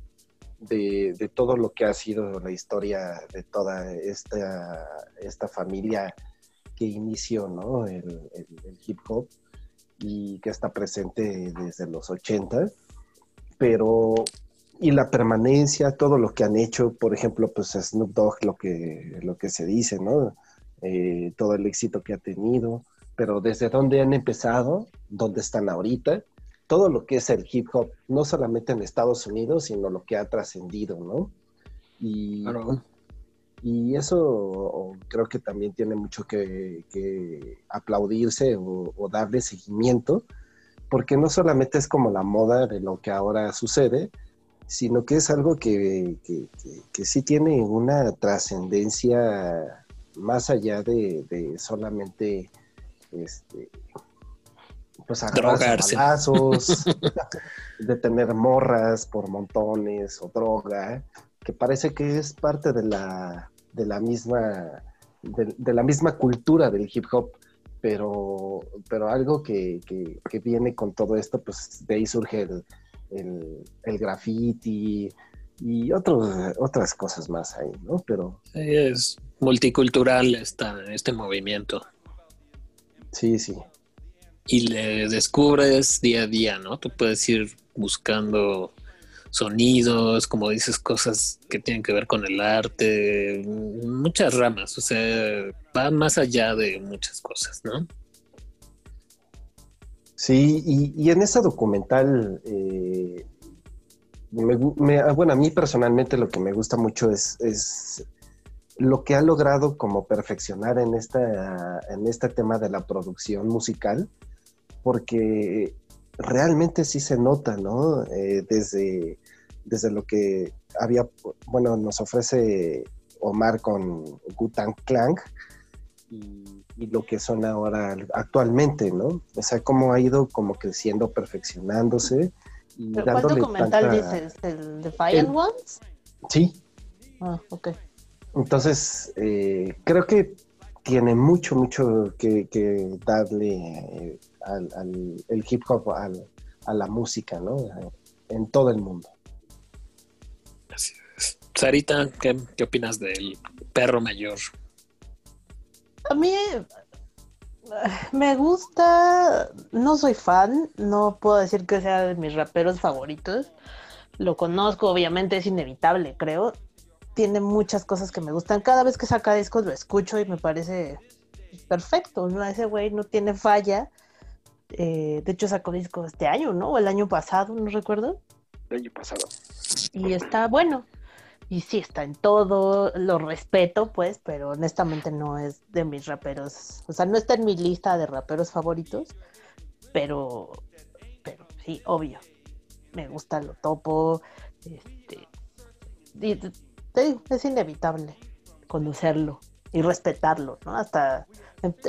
de, todo lo que ha sido la historia de toda esta, esta familia que inició, ¿no? El, el- el hip hop y que está presente desde los 80, pero y la permanencia, todo lo que han hecho, por ejemplo, pues Snoop Dogg, lo que, lo que se dice, ¿no? Eh, todo el éxito que ha tenido, pero desde dónde han empezado, dónde están ahorita, todo lo que es el hip hop, no solamente en Estados Unidos, sino lo que ha trascendido, ¿no? Y, Claro. y eso creo que también tiene mucho que, que aplaudirse o, o darle seguimiento, porque no solamente es como la moda de lo que ahora sucede, sino que es algo que, que- que- que sí tiene una trascendencia más allá de, de solamente este, pues Drogarse. balazos, de tener morras por montones o droga, que parece que es parte de la, de la misma de, de la misma cultura del hip hop, pero, pero algo que, que- que viene con todo esto, pues de ahí surge el, el, el graffiti y otros, otras cosas más ahí, ¿no? Pero Sí, Es multicultural esta, este movimiento. sí, sí. y le descubres día a día, ¿no? Tú puedes ir buscando sonidos, como dices, cosas que tienen que ver con el arte, muchas ramas, o sea, va más allá de muchas cosas, ¿no? Sí, y, y en ese documental, eh, me me- bueno, a mí personalmente lo que me gusta mucho es, es lo que ha logrado como perfeccionar en, esta, en este tema de la producción musical, porque realmente sí se nota, ¿no? Eh, desde, desde lo que había, bueno, nos ofrece Omar con Gutan Clank y, y lo que son ahora actualmente, ¿no? O sea, cómo ha ido como creciendo, perfeccionándose y ¿Pero ¿Cuál documental tanta- dices? ¿El Defiant El- Ones? Sí, Ah, ok. entonces eh, creo que tiene mucho, mucho que, que darle eh, al, al- el hip hop al- a la música, ¿no? En todo el mundo. Así es. Sarita, ¿qué, qué opinas del perro mayor? A mí me gusta, no soy fan, no puedo decir que sea de mis raperos favoritos. Lo conozco, obviamente es inevitable, creo. Tiene muchas cosas que me gustan. Cada vez que saca discos lo escucho y me parece perfecto, ¿no? Ese güey no tiene falla. Eh, de hecho sacó disco este año, ¿no? O el año pasado, no recuerdo. El año pasado. Y está bueno. Y sí, está en todo, lo respeto, pues, pero honestamente no es de mis raperos. O sea, no está en mi lista de raperos favoritos, pero, pero sí, obvio. Me gusta, lo topo. Este, y te- digo, es inevitable conocerlo y respetarlo, ¿no? Hasta,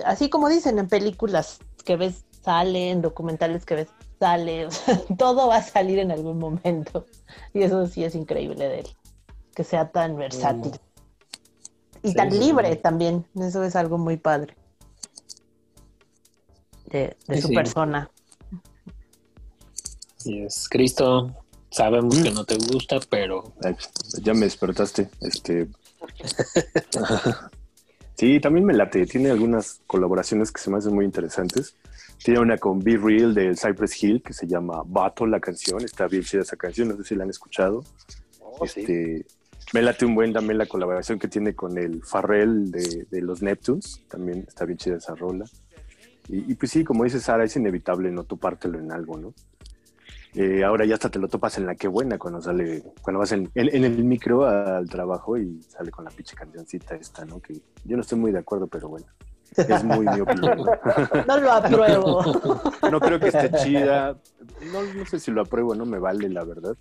así como dicen en películas que ves sale, en documentales que ves sale, todo va a salir en algún momento. Y eso sí es increíble de él, que sea tan versátil. Y Sí, tan libre sí. también, eso es algo muy padre. De, de Sí, su sí. persona. Así es. Cristo, sabemos que no te gusta, pero Ay, ya me despertaste. Este. sí, también me late. Tiene algunas colaboraciones que se me hacen muy interesantes. Tiene una con Be Real del Cypress Hill que se llama Bato la canción. Está bien chida esa canción, no sé si la han escuchado. Oh, sí. Este, me late un buen también la colaboración que tiene con el Farrell de, de los Neptunes. También está bien chida esa rola. Y, y pues sí, como dice Sara, es inevitable no topártelo en algo, ¿no? Eh, ahora ya hasta te lo topas en la que buena cuando sale, cuando vas en, en- en el micro al trabajo y sale con la pinche cancioncita esta, ¿no? Que yo no estoy muy de acuerdo, pero bueno, es muy mi opinión. ¿no? No lo apruebo. No creo que esté chida. No, no sé si lo apruebo, no me vale, la verdad.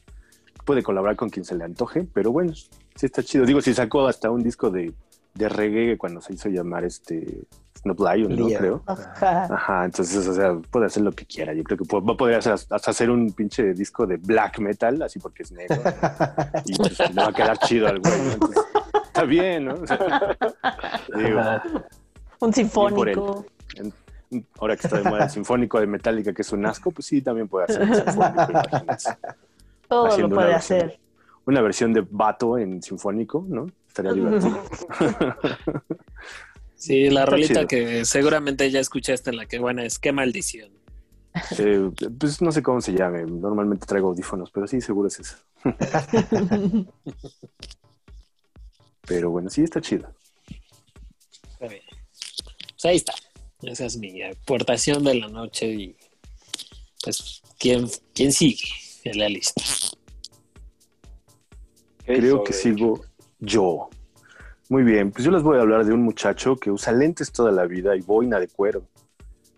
Puede colaborar con quien se le antoje, pero bueno, sí está chido. Digo, si sacó hasta un disco de, de reggae cuando se hizo llamar este Snoop Lion, ¿no? Creo. Ajá. Ajá, entonces, o sea, puede hacer lo que quiera. Yo creo que puede- va a poder hacer, hasta hacer un pinche disco de black metal, así porque es negro. y pues, le va a quedar chido al güey. ¿no? Entonces, está bien, ¿no? O sea, digo, Un sinfónico. ahora que está de moda el sinfónico de Metallica, que es un asco, pues sí, también puede hacer un sinfónico, imagínense. Todo lo haciendo puede una versión. hacer. Una versión de Vato en sinfónico, ¿no? Estaría divertido. sí, la Está rolita chido. que seguramente ya escuchaste en la que buena es qué maldición. Eh, pues no sé cómo se llame. Normalmente traigo audífonos, pero sí, seguro es eso. Pero bueno, sí, está chido. Está bien. Pues ahí está. Esa es mi aportación de la noche y pues ¿quién, quién sigue en la lista? ¿Qué Creo que de- sigo yo. Muy bien, pues yo les voy a hablar de un muchacho que usa lentes toda la vida y boina de cuero.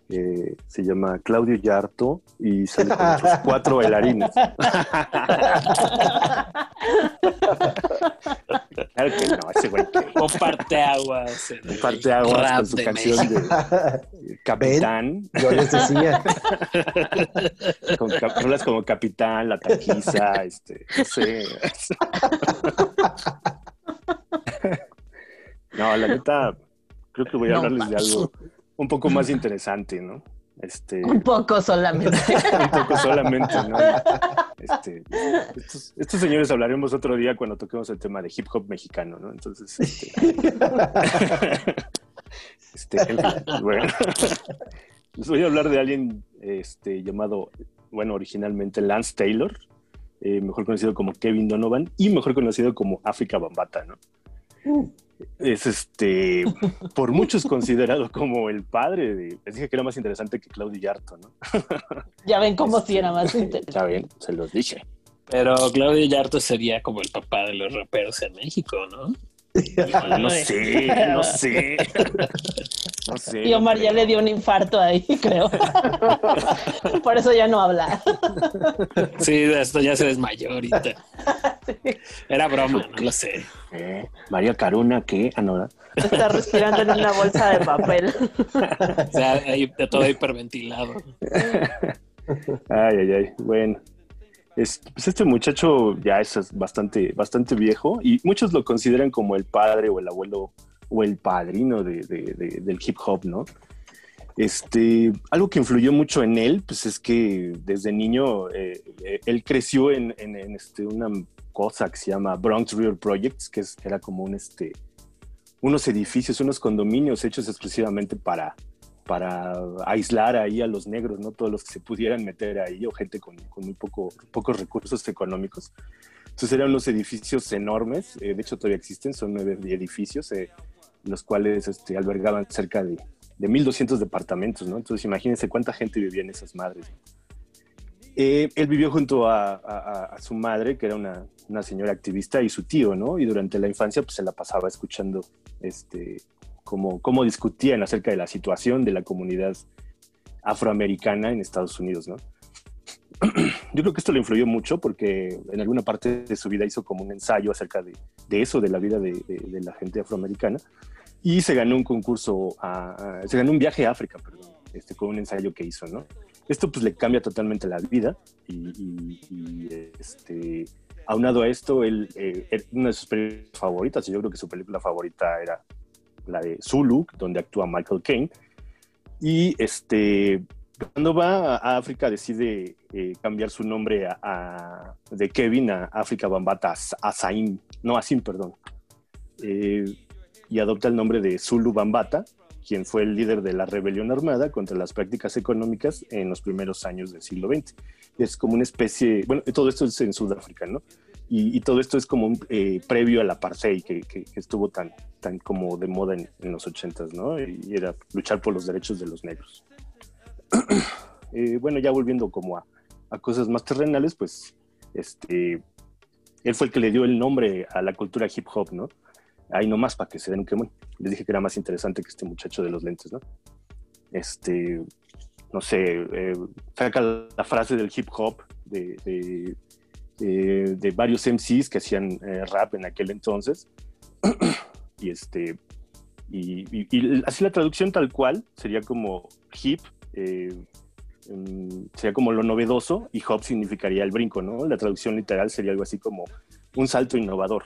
Eh, se llama Claudio Yarto y sale con otros cuatro bailarines. claro que no, ese güey que Comparte aguas. en el parte aguas rap con su de canción de Capitán. Yo les decía, con rolas como Capitán, La Taquiza, este, no sé. No, la neta, creo que voy a No hablarles de algo un poco más interesante, ¿no? Este, Un poco solamente. un poco solamente, ¿no? Este, estos, estos señores hablaremos otro día cuando toquemos el tema de hip hop mexicano, ¿no? Entonces, este, este, en fin, bueno, les voy a hablar de alguien este, llamado, bueno, originalmente Lance Taylor, eh, mejor conocido como Kevin Donovan y mejor conocido como África Bambata, ¿no? Es este, por muchos considerado como el padre de. Les dije que era más interesante que Claudio Yarto, ¿no? Ya ven cómo si era más interesante. Ya ven, se los dije. Pero Claudio Yarto sería como el papá de los raperos en México, ¿no? Híjole, no sé, no sé. No sé. Y Omar ya le dio un infarto ahí, creo. Por eso ya no habla. Sí, esto ya se desmayó ahorita. Era broma, no lo sé. Eh, María Caruna, ¿qué? Ah, no, ¿verdad? Está respirando en una bolsa de papel. O sea, ahí, todo hiperventilado. Ay, ay, ay. Bueno. Es- pues este muchacho ya es bastante, bastante viejo y muchos lo consideran como el padre o el abuelo o el padrino de- de- de- del hip hop, ¿no? Este, algo que influyó mucho en él, pues es que desde niño eh, eh, él creció en, en- en, este, una cosa que se llama Bronx Real Projects, que es, era como un, este, unos edificios, unos condominios hechos exclusivamente para, para aislar ahí a los negros, ¿no? Todos los que se pudieran meter ahí o gente con, con muy poco, pocos recursos económicos. Entonces eran unos edificios enormes, eh, de hecho todavía existen, son nueve edificios, eh, los cuales este, albergaban cerca de, de 1.200 departamentos, ¿no? Entonces imagínense cuánta gente vivía en esas madres. Eh, él vivió junto a, a- a- su madre, que era una, una señora activista, y su tío, ¿no? Y durante la infancia pues se la pasaba escuchando este, cómo, cómo discutían acerca de la situación de la comunidad afroamericana en Estados Unidos, ¿no? Yo creo que esto le influyó mucho porque en alguna parte de su vida hizo como un ensayo acerca de, de eso, de la vida de, de- de la gente afroamericana, y se ganó un concurso, a- a- se ganó un viaje a África, perdón, este, con un ensayo que hizo, ¿no? Esto pues le cambia totalmente la vida y, y- y, este, aunado a esto, él, eh, una de sus películas favoritas, y yo creo que su película favorita era la de Zulu, donde actúa Michael Caine. Y este, cuando va a África decide eh, cambiar su nombre a, a- de Kevin a África Bambata, a, Saim, no a Sim, perdón. Eh, y adopta el nombre de Zulu Bambata, quien fue el líder de la rebelión armada contra las prácticas económicas en los primeros años del siglo XX. Es como una especie, bueno, todo esto es en Sudáfrica, ¿no? Y, y todo esto es como eh, previo al apartheid que, que- que estuvo tan, tan como de moda en, en los ochentas, ¿no? Y era luchar por los derechos de los negros. Eh, bueno, ya volviendo como a, a cosas más terrenales, pues este, él fue el que le dio el nombre a la cultura hip hop, ¿no? Ahí nomás para que se den un quemón. Les dije que era más interesante que este muchacho de los lentes, ¿no? Este, no sé, eh, saca la frase del hip hop de, de, de- de varios MCs que hacían eh, rap en aquel entonces. y este, y, y- y así la traducción tal cual sería como hip, eh, sería como lo novedoso y hop significaría el brinco, ¿no? La traducción literal sería algo así como un salto innovador,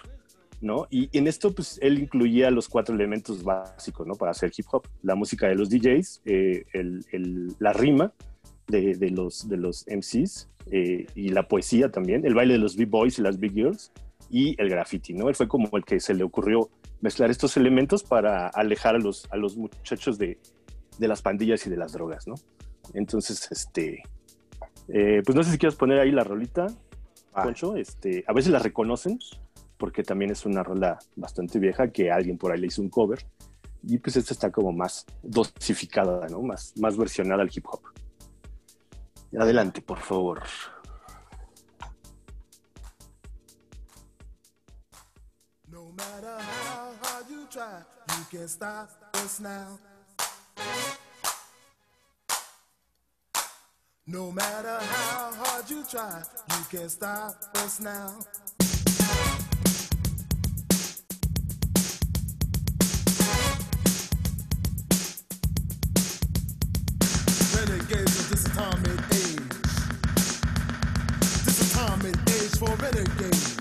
¿no? Y en esto, pues, él incluía los cuatro elementos básicos, ¿no? Para hacer hip hop. La música de los DJs, eh, el- el- la rima de, de los, de los MCs eh, y la poesía también, el baile de los B-Boys y las Big Girls y el graffiti, ¿no? Él fue como el que se le ocurrió mezclar estos elementos para alejar a los, a los muchachos de, de las pandillas y de las drogas, ¿no? Entonces, este, eh, pues no sé si quieres poner ahí la rolita, Poncho, este, a veces la reconocen, porque también es una rola bastante vieja que alguien por ahí le hizo un cover, y pues esta está como más dosificada, ¿no? Más, más versionada al hip hop. Adelante, por favor. No matter how hard you try, you can't stop us now. No matter how hard you try, you can't stop us now. Renegades of this atomic for renegades.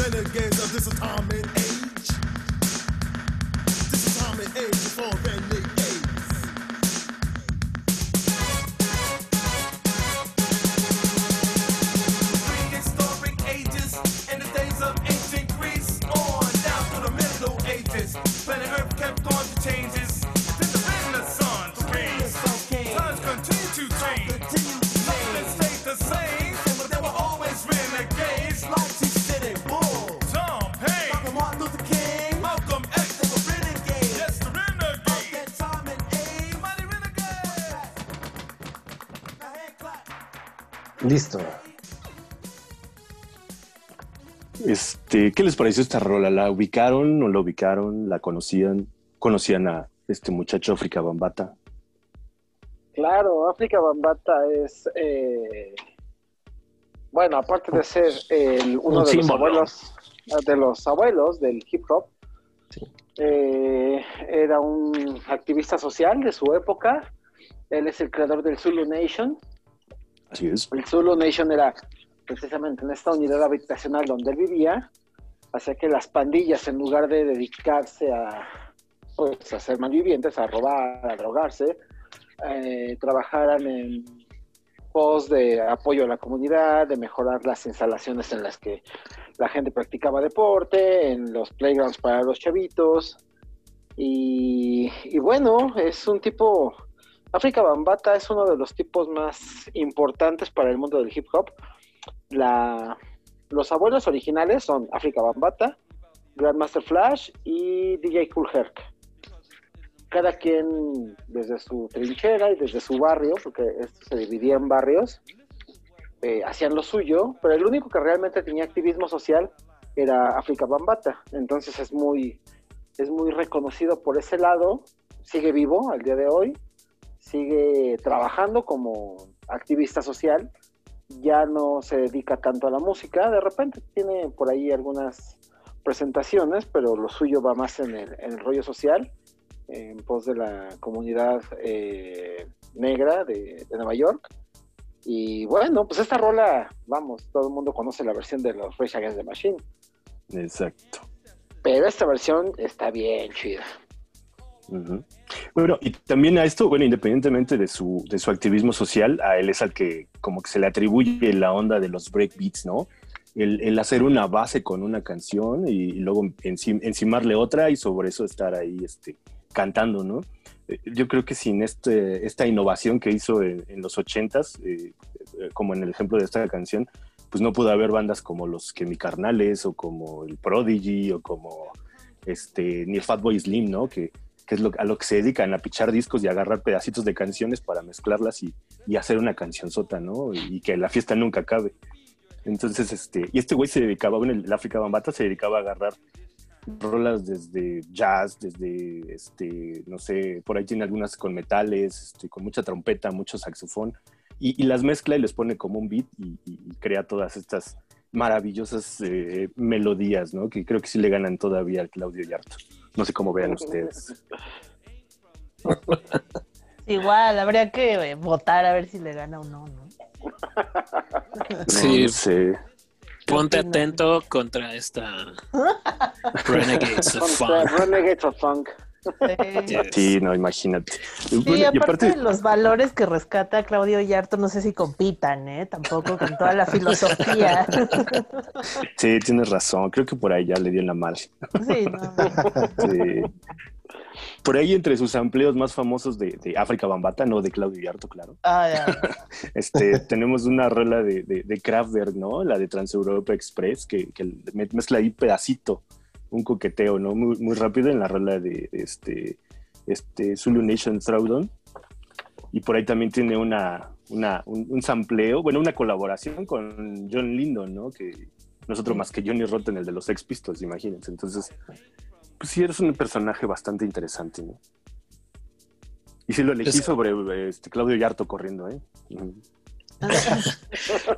Renegades of this atomic age. This atomic age is for renegades. Listo. Este, ¿qué les pareció esta rola? ¿La ubicaron? ¿No la ubicaron? ¿La conocían? ¿Conocían a este muchacho África Bambata? Claro, África Bambata es, eh, bueno, aparte de ser el- uno Un de los abuelos, de los abuelos del hip hop, eh, era un activista social de su época. Él es el creador del Zulu Nation. El Zulu Nation era precisamente en esta unidad habitacional donde él vivía, hacía que las pandillas, en lugar de dedicarse a, pues, ser malvivientes, a robar, a drogarse, eh, trabajaran en pos de apoyo a la comunidad, de mejorar las instalaciones en las que la gente practicaba deporte, en los playgrounds para los chavitos. Y bueno, es un tipo, África Bambata es uno de los tipos más importantes para el mundo del hip hop. Los abuelos originales son África Bambata, Grandmaster Flash y DJ Cool Herc. Cada quien desde su trinchera y desde su barrio, porque esto se dividía en barrios, eh, hacían lo suyo, pero el único que realmente tenía activismo social era África Bambata. Entonces es muy, es muy reconocido por ese lado, sigue vivo al día de hoy, sigue trabajando como activista social, ya no se dedica tanto a la música, de repente tiene por ahí algunas presentaciones, pero lo suyo va más en el, en el rollo social, en pos de la comunidad eh, negra de, de Nueva York. Y bueno, pues esta rola, vamos, todo el mundo conoce la versión de los Rage Against the Machine, Exacto. pero esta versión está bien chida. Bueno, y también a esto, bueno, independientemente de su, de su activismo social, a él es al que como que se le atribuye la onda de los breakbeats, ¿no? El, hacer una base con una canción y, luego encim- encimarle otra y sobre eso estar ahí este, cantando, ¿no? Eh, Yo creo que sin este, esta innovación que hizo en, en los ochentas, eh, eh, como en el ejemplo de esta canción, pues no pudo haber bandas como los Chemicarnales o como el Prodigy o como este, ni el Fatboy Slim, ¿no? Que, que es lo, a lo que se dedican, a pichar discos y agarrar pedacitos de canciones para mezclarlas y, y hacer una canción sota, ¿no? Y, que la fiesta nunca acabe. Entonces, este, y este güey se dedicaba, bueno, el África Bambata se dedicaba a agarrar rolas desde jazz, desde, este, no sé, por ahí tiene algunas con metales, este, con mucha trompeta, mucho saxofón, y, y las mezcla y les pone como un beat y, y- y crea todas estas maravillosas eh, melodías, ¿no? Que creo que sí le ganan todavía al Claudio Yarto. No sé cómo vean ustedes. Igual, habría que eh, votar a ver si le gana o no, ¿no? Sí. No sé. Ponte atento contra esta Renegades of Funk. Renegades of Funk. Sí. Sí, no, imagínate. Sí, Bueno, y aparte, aparte, los valores que rescata Claudio Yarto, no sé si compitan, ¿eh? Tampoco con toda la filosofía. sí, tienes razón. Creo que por ahí ya le dio en la madre. Sí, no. Sí. Por ahí entre sus amplios más famosos de, de África Bambata, no de Claudio Yarto, claro. Ah, ya. Este, tenemos una rola de, de, de Kraftwerk, ¿no? La de Transeuropa Express, que, que me- mezcla ahí pedacito, un coqueteo, ¿no? Muy, muy rápido en la rola de, este, este Zulu Nation Throwdown. Y por ahí también tiene una, una, un, un sampleo, bueno, una colaboración con John Lindon, ¿no? Que nosotros más que Johnny Rotten, el de los Sex Pistols, imagínense. Entonces, pues sí, eres un personaje bastante interesante, ¿no? Y sí lo elegí Es- sobre este, Claudio Yarto corriendo, ¿eh? Ujú.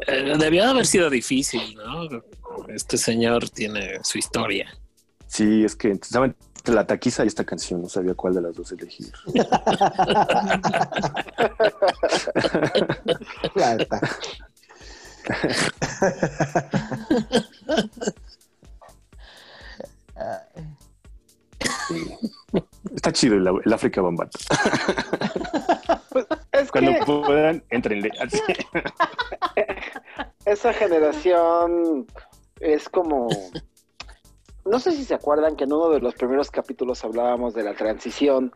Eh, debió de haber sido difícil, ¿no? Este señor tiene su historia. Sí, es que estaba entre la taquiza y esta canción, no sabía cuál de las dos elegir. Está chido el, el África Bambata. Es Cuando que puedan, entrenle. Esa generación es como... No sé si se acuerdan que en uno de los primeros capítulos hablábamos de la transición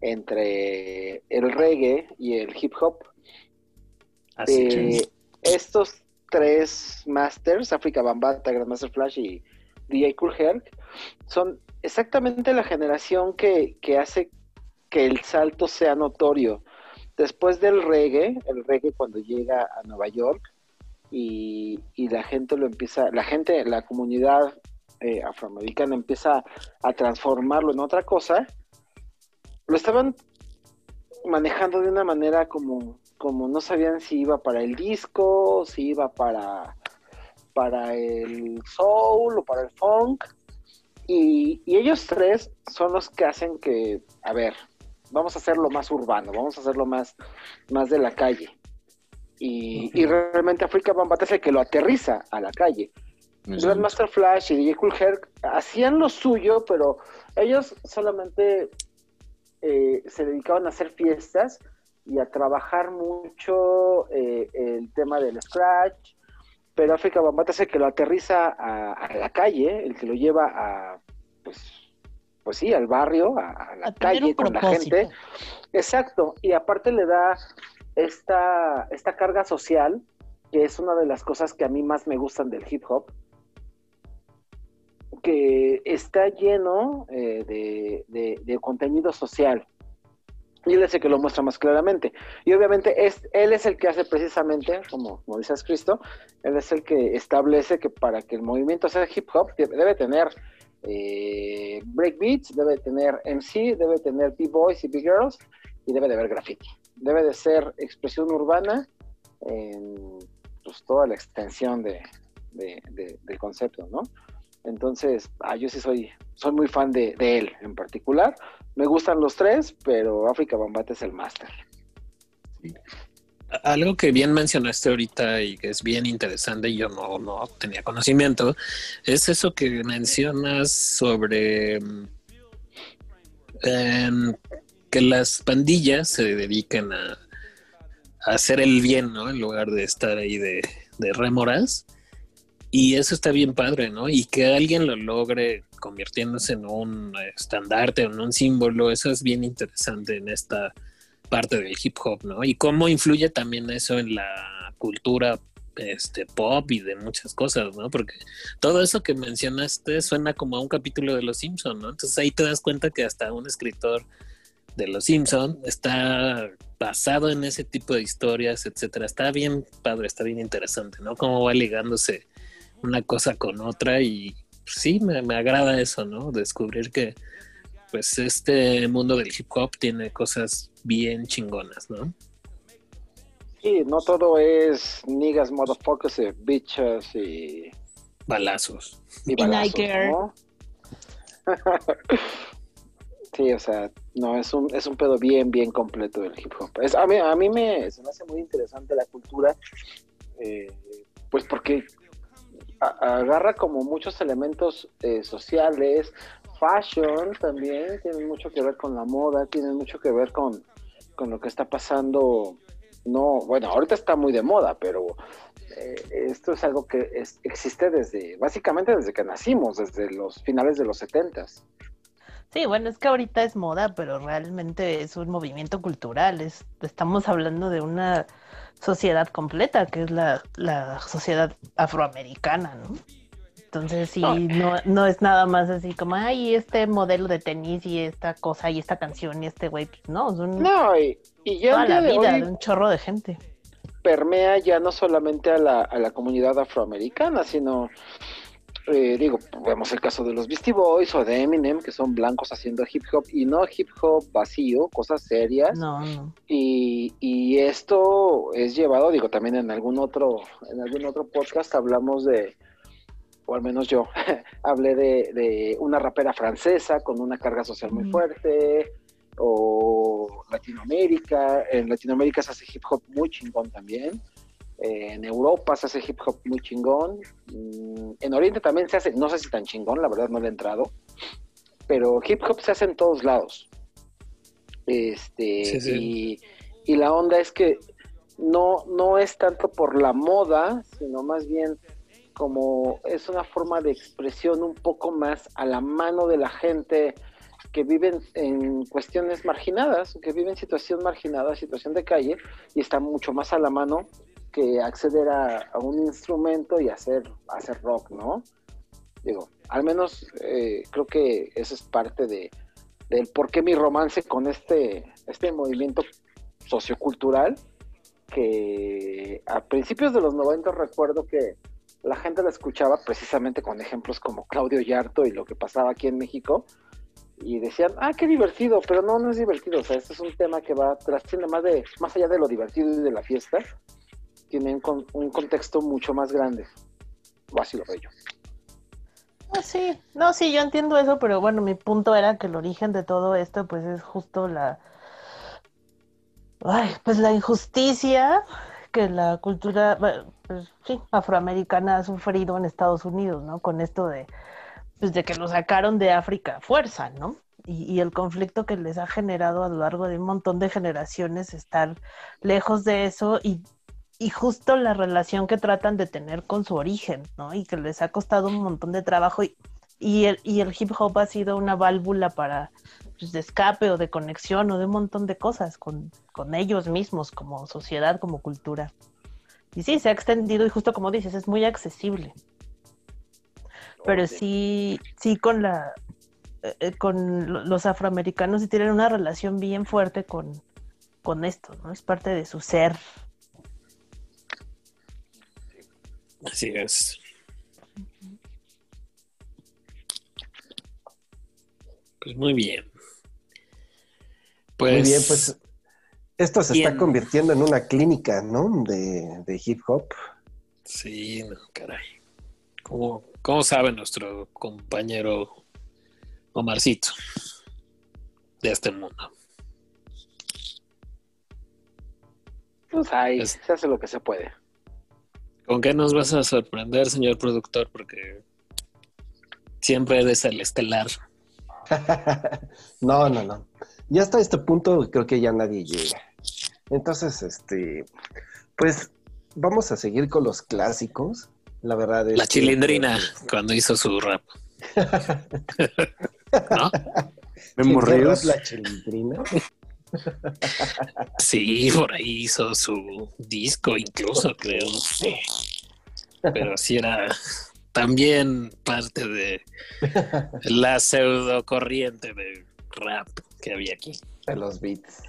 entre el reggae y el hip hop. Así Eh, es. estos tres masters, África Bambata, Grandmaster Flash y DJ Cool Herc, son exactamente la generación que, que hace que el salto sea notorio. Después del reggae, el reggae cuando llega a Nueva York, y, y la gente lo empieza, la gente, la comunidad eh, afroamericana empieza a transformarlo en otra cosa, lo estaban manejando de una manera como, como no sabían si iba para el disco, si iba para, para el soul o para el funk. Y, y ellos tres son los que hacen que, a ver, vamos a hacerlo más urbano, vamos a hacerlo más, más de la calle. Y, y realmente Africa Bambata es el que lo aterriza a la calle. Grandmaster Flash y DJ Cool Herc hacían lo suyo, pero ellos solamente eh, se dedicaban a hacer fiestas y a trabajar mucho eh, el tema del scratch, pero África Bambata es el que lo aterriza a, a la calle, el que lo lleva a, pues, pues sí, al barrio, a, a la A calle con la gente. Exacto, y aparte le da esta, esta carga social, que es una de las cosas que a mí más me gustan del hip hop, que está lleno eh, de, de- contenido social. Y él es el que lo muestra más claramente. Y obviamente es, él es el que hace precisamente, como, como dices Cristo, él es el que establece que para que el movimiento sea hip hop debe, tener eh, breakbeats, debe tener MC, debe tener B-boys y B-girls y debe de haber graffiti. Debe de ser expresión urbana en pues, toda la extensión de, de- de- del concepto, ¿no? Entonces, ah, yo sí soy, soy muy fan de, él en particular. Me gustan los tres, pero África Bambata es el máster. Algo que bien mencionaste ahorita y que es bien interesante y yo no, no tenía conocimiento, es eso que mencionas sobre em, que las pandillas se dedican a, a hacer el bien, ¿no? En lugar de estar ahí de, de rémoras. Y eso está bien padre, ¿no? Y que alguien lo logre convirtiéndose en un estandarte, en un símbolo, eso es bien interesante en esta parte del hip hop, ¿no? Y cómo influye también eso en la cultura este pop y de muchas cosas, ¿no? Porque todo eso que mencionaste suena como a un capítulo de Los Simpson, ¿no? Entonces ahí te das cuenta que hasta un escritor de Los Simpson está basado en ese tipo de historias, etcétera. Está bien padre, está bien interesante, ¿no? Cómo va ligándose una cosa con otra y sí, me, me agrada eso, ¿no? Descubrir que pues este mundo del hip hop tiene cosas bien chingonas, ¿no? Sí, no todo es niggas, motherfuckers, eh, bitches y, Balazos. y Y balazos, Niker. ¿no? sí, o sea, no, es un, es un pedo bien, bien completo del hip hop. Es, a, mí, a mí me, se me hace muy interesante la cultura, eh, pues porque agarra como muchos elementos eh, sociales, fashion también, tienen mucho que ver con la moda, tienen mucho que ver con, con lo que está pasando. No, bueno, ahorita está muy de moda, pero eh, esto es algo que existe desde, básicamente desde que nacimos, desde los finales de los setentas. Sí, bueno, es que ahorita es moda, pero realmente es un movimiento cultural. Es, estamos hablando de una sociedad completa, que es la, la sociedad afroamericana, ¿no? Entonces sí, No. no, no es nada más así como, ay, este modelo de tenis y esta cosa y esta canción y este güey. No, son No, y, y ya toda la de vida hoy de un chorro de gente. permea ya no solamente a la, a la comunidad afroamericana, sino, eh, digo, vemos el caso de los Beastie Boys o de Eminem, que son blancos haciendo hip hop, y no hip hop vacío, cosas serias. No, no. Y, y esto es llevado, digo, también en algún otro, en algún otro podcast hablamos de, o al menos yo, hablé de, de una rapera francesa con una carga social muy fuerte, o Latinoamérica, en Latinoamérica se hace hip hop muy chingón también, eh, en Europa se hace hip hop muy chingón, Mm, en Oriente también se hace, no sé si tan chingón, la verdad no le he entrado, pero hip hop se hace en todos lados. Este, Sí, sí. Y, y la onda es que no, no es tanto por la moda, sino más bien como es una forma de expresión un poco más a la mano de la gente que viven en cuestiones marginadas, que viven en situación marginada, situación de calle, y está mucho más a la mano que acceder a, un instrumento y hacer, hacer rock, ¿no? Digo, al menos eh, creo que eso es parte de, del por qué mi romance con este, este movimiento sociocultural, que a principios de los 90 recuerdo que la gente la escuchaba precisamente con ejemplos como Claudio Yarto y lo que pasaba aquí en México y decían, ah, qué divertido, pero no, no es divertido, o sea, este es un tema que va, trasciende más, de, más allá de lo divertido y de la fiesta, tiene un, con- un contexto mucho más grande, o así lo veo yo. Ah, sí, no, sí, yo entiendo eso, pero bueno, mi punto era que el origen de todo esto, pues es justo la, ay, pues la injusticia que la cultura, pues, sí, afroamericana ha sufrido en Estados Unidos, ¿no? Con esto de, pues de que lo sacaron de África fuerza, ¿no? Y el conflicto que les ha generado a lo largo de un montón de generaciones estar lejos de eso y y justo la relación que tratan de tener con su origen, ¿no? Y que les ha costado un montón de trabajo y, y, el, y el hip hop ha sido una válvula para pues, de escape o de conexión o de un montón de cosas con, con ellos mismos como sociedad, como cultura. Y sí, se ha extendido y justo como dices, es muy accesible. Pero sí, sí con la eh, con lo- los afroamericanos sí tienen una relación bien fuerte con, con esto, ¿no? Es parte de su ser. Así es. Pues muy bien. Pues, Muy bien, pues esto se bien. está convirtiendo en una clínica, ¿no? De, de hip hop. Sí, no, caray. ¿Cómo, cómo sabe nuestro compañero Omarcito de este mundo? Pues ahí Es- se hace lo que se puede. ¿Con qué nos vas a sorprender, señor productor? Porque siempre eres el estelar. no, no, no. Ya hasta este punto creo que ya nadie llega. Entonces, este, pues vamos a seguir con los clásicos. La verdad es La que- chilindrina cuando hizo su rap. ¿No? ¿Quién Memo fue Ríos. La chilindrina. Sí, por ahí hizo su disco incluso, creo. no sé. Pero sí era también parte de la pseudo corriente de rap que había aquí. De los beats.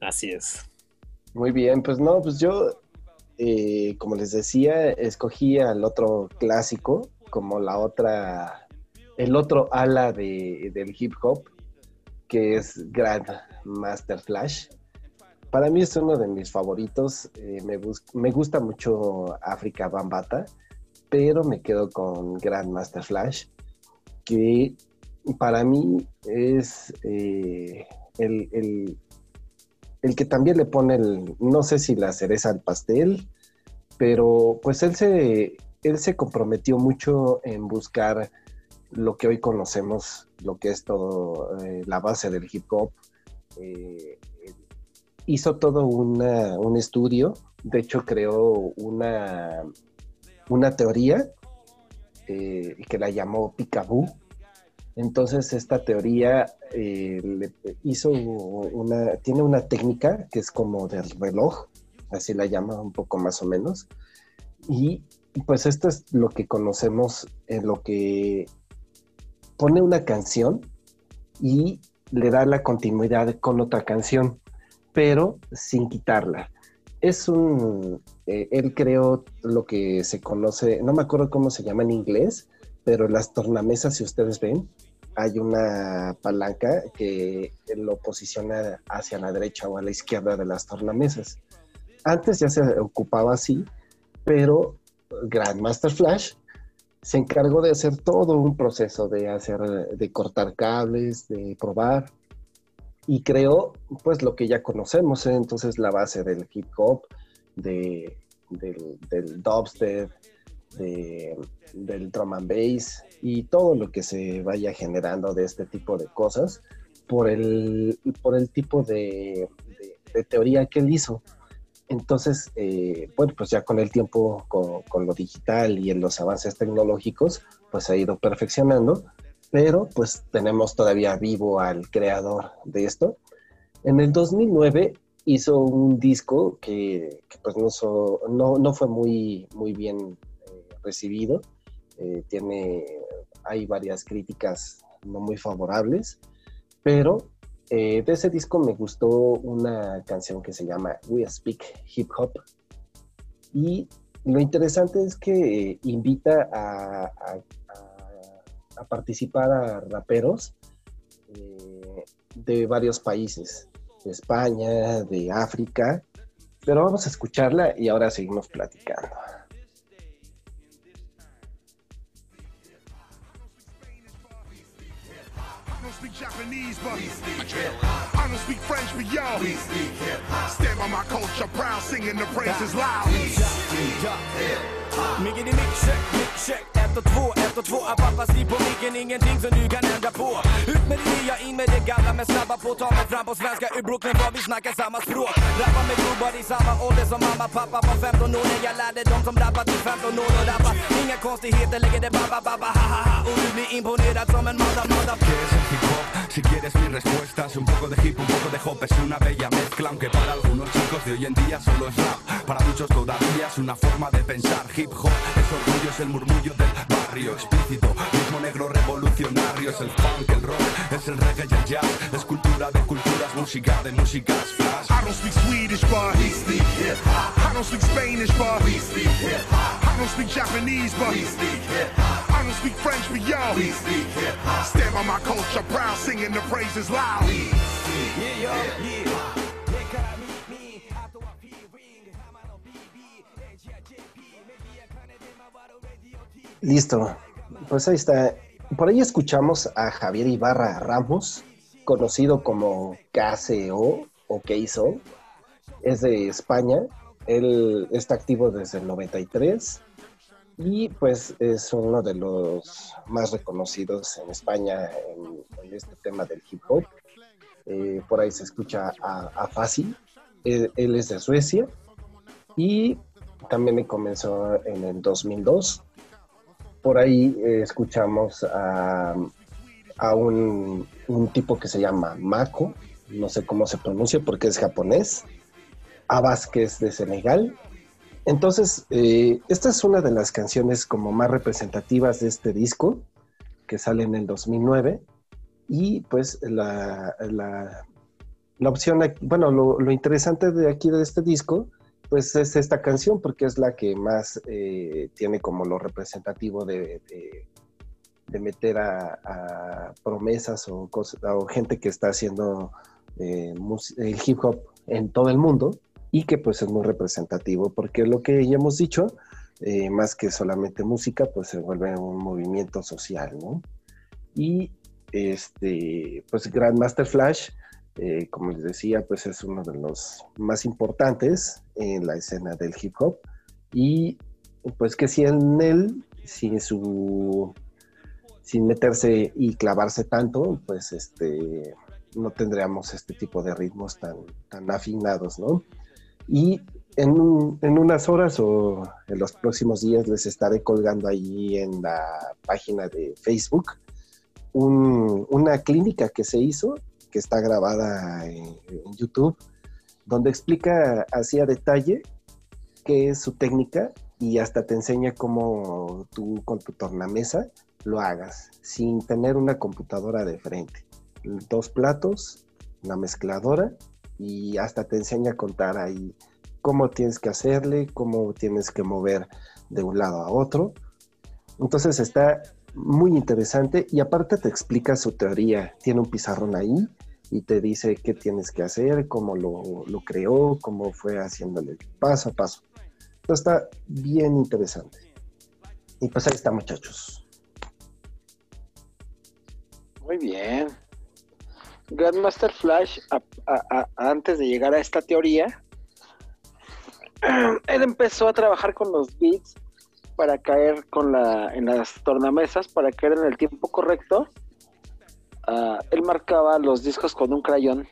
Así es. Muy bien, pues no, pues yo, eh, como les decía, escogí al otro clásico como la otra, el otro ala de, del hip hop, que es Grand Master Flash. Para mí es uno de mis favoritos. eh, me, me gusta mucho África Bambata, pero me quedo con Grand Master Flash, que para mí es eh, el, el- el que también le pone el, no sé si la cereza al pastel, pero pues él se, él se comprometió mucho en buscar lo que hoy conocemos, lo que es todo eh, la base del hip hop. Eh, hizo todo un estudio, de hecho creó una, una teoría eh, que la llamó Picaboo. Entonces esta teoría eh, le hizo una, tiene una técnica que es como del reloj, así la llama un poco más o menos. Y pues esto es lo que conocemos en lo que pone una canción y le da la continuidad con otra canción, pero sin quitarla. Es un, eh, él creó lo que se conoce, no me acuerdo cómo se llama en inglés, pero las tornamesas, si ustedes ven, hay una palanca que lo posiciona hacia la derecha o a la izquierda de las tornamesas. Antes ya se ocupaba así, pero Grandmaster Flash se encargó de hacer todo un proceso de hacer, de cortar cables, de probar y creó pues lo que ya conocemos, ¿eh? entonces la base del hip hop, de, del, dubstep, de, del drum and bass y todo lo que se vaya generando de este tipo de cosas por el, por el tipo de teoría que él hizo. Entonces, eh, bueno, pues ya con el tiempo, con, con lo digital y en los avances tecnológicos, pues se ha ido perfeccionando, pero pues tenemos todavía vivo al creador de esto. En el 2009 hizo un disco que, que, pues no, so- no, no fue muy, muy bien eh, recibido. Eh, tiene, hay varias críticas no muy favorables, pero Eh, de ese disco me gustó una canción que se llama We Speak Hip Hop. Y lo interesante es que eh, invita a, participar a raperos eh, de varios países, de España, de África. Pero vamos a escucharla y ahora seguimos platicando. Japanese, but I don't speak French, but yo, stand by my culture, proud, singing the praises loud. Micken i mixcheck, mixcheck Ett och två, ett och två liv på micken Ingenting som du kan ändra på. Ut med det nya, in med det gamla. Men snabba på, ta mig fram på svenska Ur Brooklyn var vi snackar samma språk. Rappar med gubbar i samma ålder som mamma Pappa. Var 15 år när jag lärde dem som rappar till 15 år och rappa. Inga konstigheter, lägger det babba babba ha ha ha. Och du blir imponerad som en mother mother Si quieres mi respuesta es un poco de hip, un poco de hop Es una bella mezcla, aunque para algunos chicos de hoy en día solo es rap Para muchos todavía es una forma de pensar Hip hop es orgullo, es el murmullo del barrio Explícito, ritmo negro revolucionario Es el funk, el rock, es el reggae y el jazz Es cultura de culturas, música de músicas flash I don't speak Swedish, but we speak hip hop. I don't speak Spanish, but we speak hip hop. I don't speak Japanese, but we speak hip hop. I don't speak French, but yo, we speak hip hop. Stand by my culture, proud, singing the praises loud. Yeah, yeah, yeah Listo. Pues ahí está. Por ahí escuchamos a Javier Ibarra Ramos, conocido como KCO o KSO. Es de España. Él está activo desde el 93 y pues es uno de los más reconocidos en España en, este tema del hip hop. Eh, por ahí se escucha a, a Fácil. Él, él es de Suecia y también comenzó en el 2002 por ahí eh, escuchamos a, a un, un tipo que se llama Mako, no sé cómo se pronuncia porque es japonés, Abbas que es de Senegal. Entonces, eh, esta es una de las canciones como más representativas de este disco, que sale en el 2009, y pues la, la, la opción, bueno, lo, interesante de aquí de este disco, pues es esta canción, porque es la que más eh, tiene como lo representativo de, de- meter a, promesas o, o gente que está haciendo eh, el hip hop en todo el mundo y que pues es muy representativo, porque lo que ya hemos dicho, eh, más que solamente música, pues se vuelve un movimiento social, ¿no? Y este, pues Grandmaster Flash, eh, como les decía, pues es uno de los más importantes en la escena del hip hop y pues que si en él, sin su, sin meterse y clavarse tanto, pues este, no tendríamos este tipo de ritmos tan, tan afinados, ¿no? Y en, en unas horas o en los próximos días les estaré colgando allí en la página de Facebook un- una clínica que se hizo, que está grabada en, en YouTube, donde explica así a detalle qué es su técnica y hasta te enseña cómo tú con tu tornamesa lo hagas sin tener una computadora de frente. Dos platos, una mezcladora y hasta te enseña a contar ahí cómo tienes que hacerle, cómo tienes que mover de un lado a otro. Entonces está muy interesante y aparte te explica su teoría. Tiene un pizarrón ahí y te dice qué tienes que hacer, cómo lo, lo creó, cómo fue haciéndole paso a paso. Está bien interesante. Y pues ahí está, muchachos. Muy bien. Grandmaster Flash, a- a- a- antes de llegar a esta teoría, él empezó a trabajar con los beats para caer con la, en las tornamesas, para caer en el tiempo correcto. Ah, él marcaba los discos con un crayón.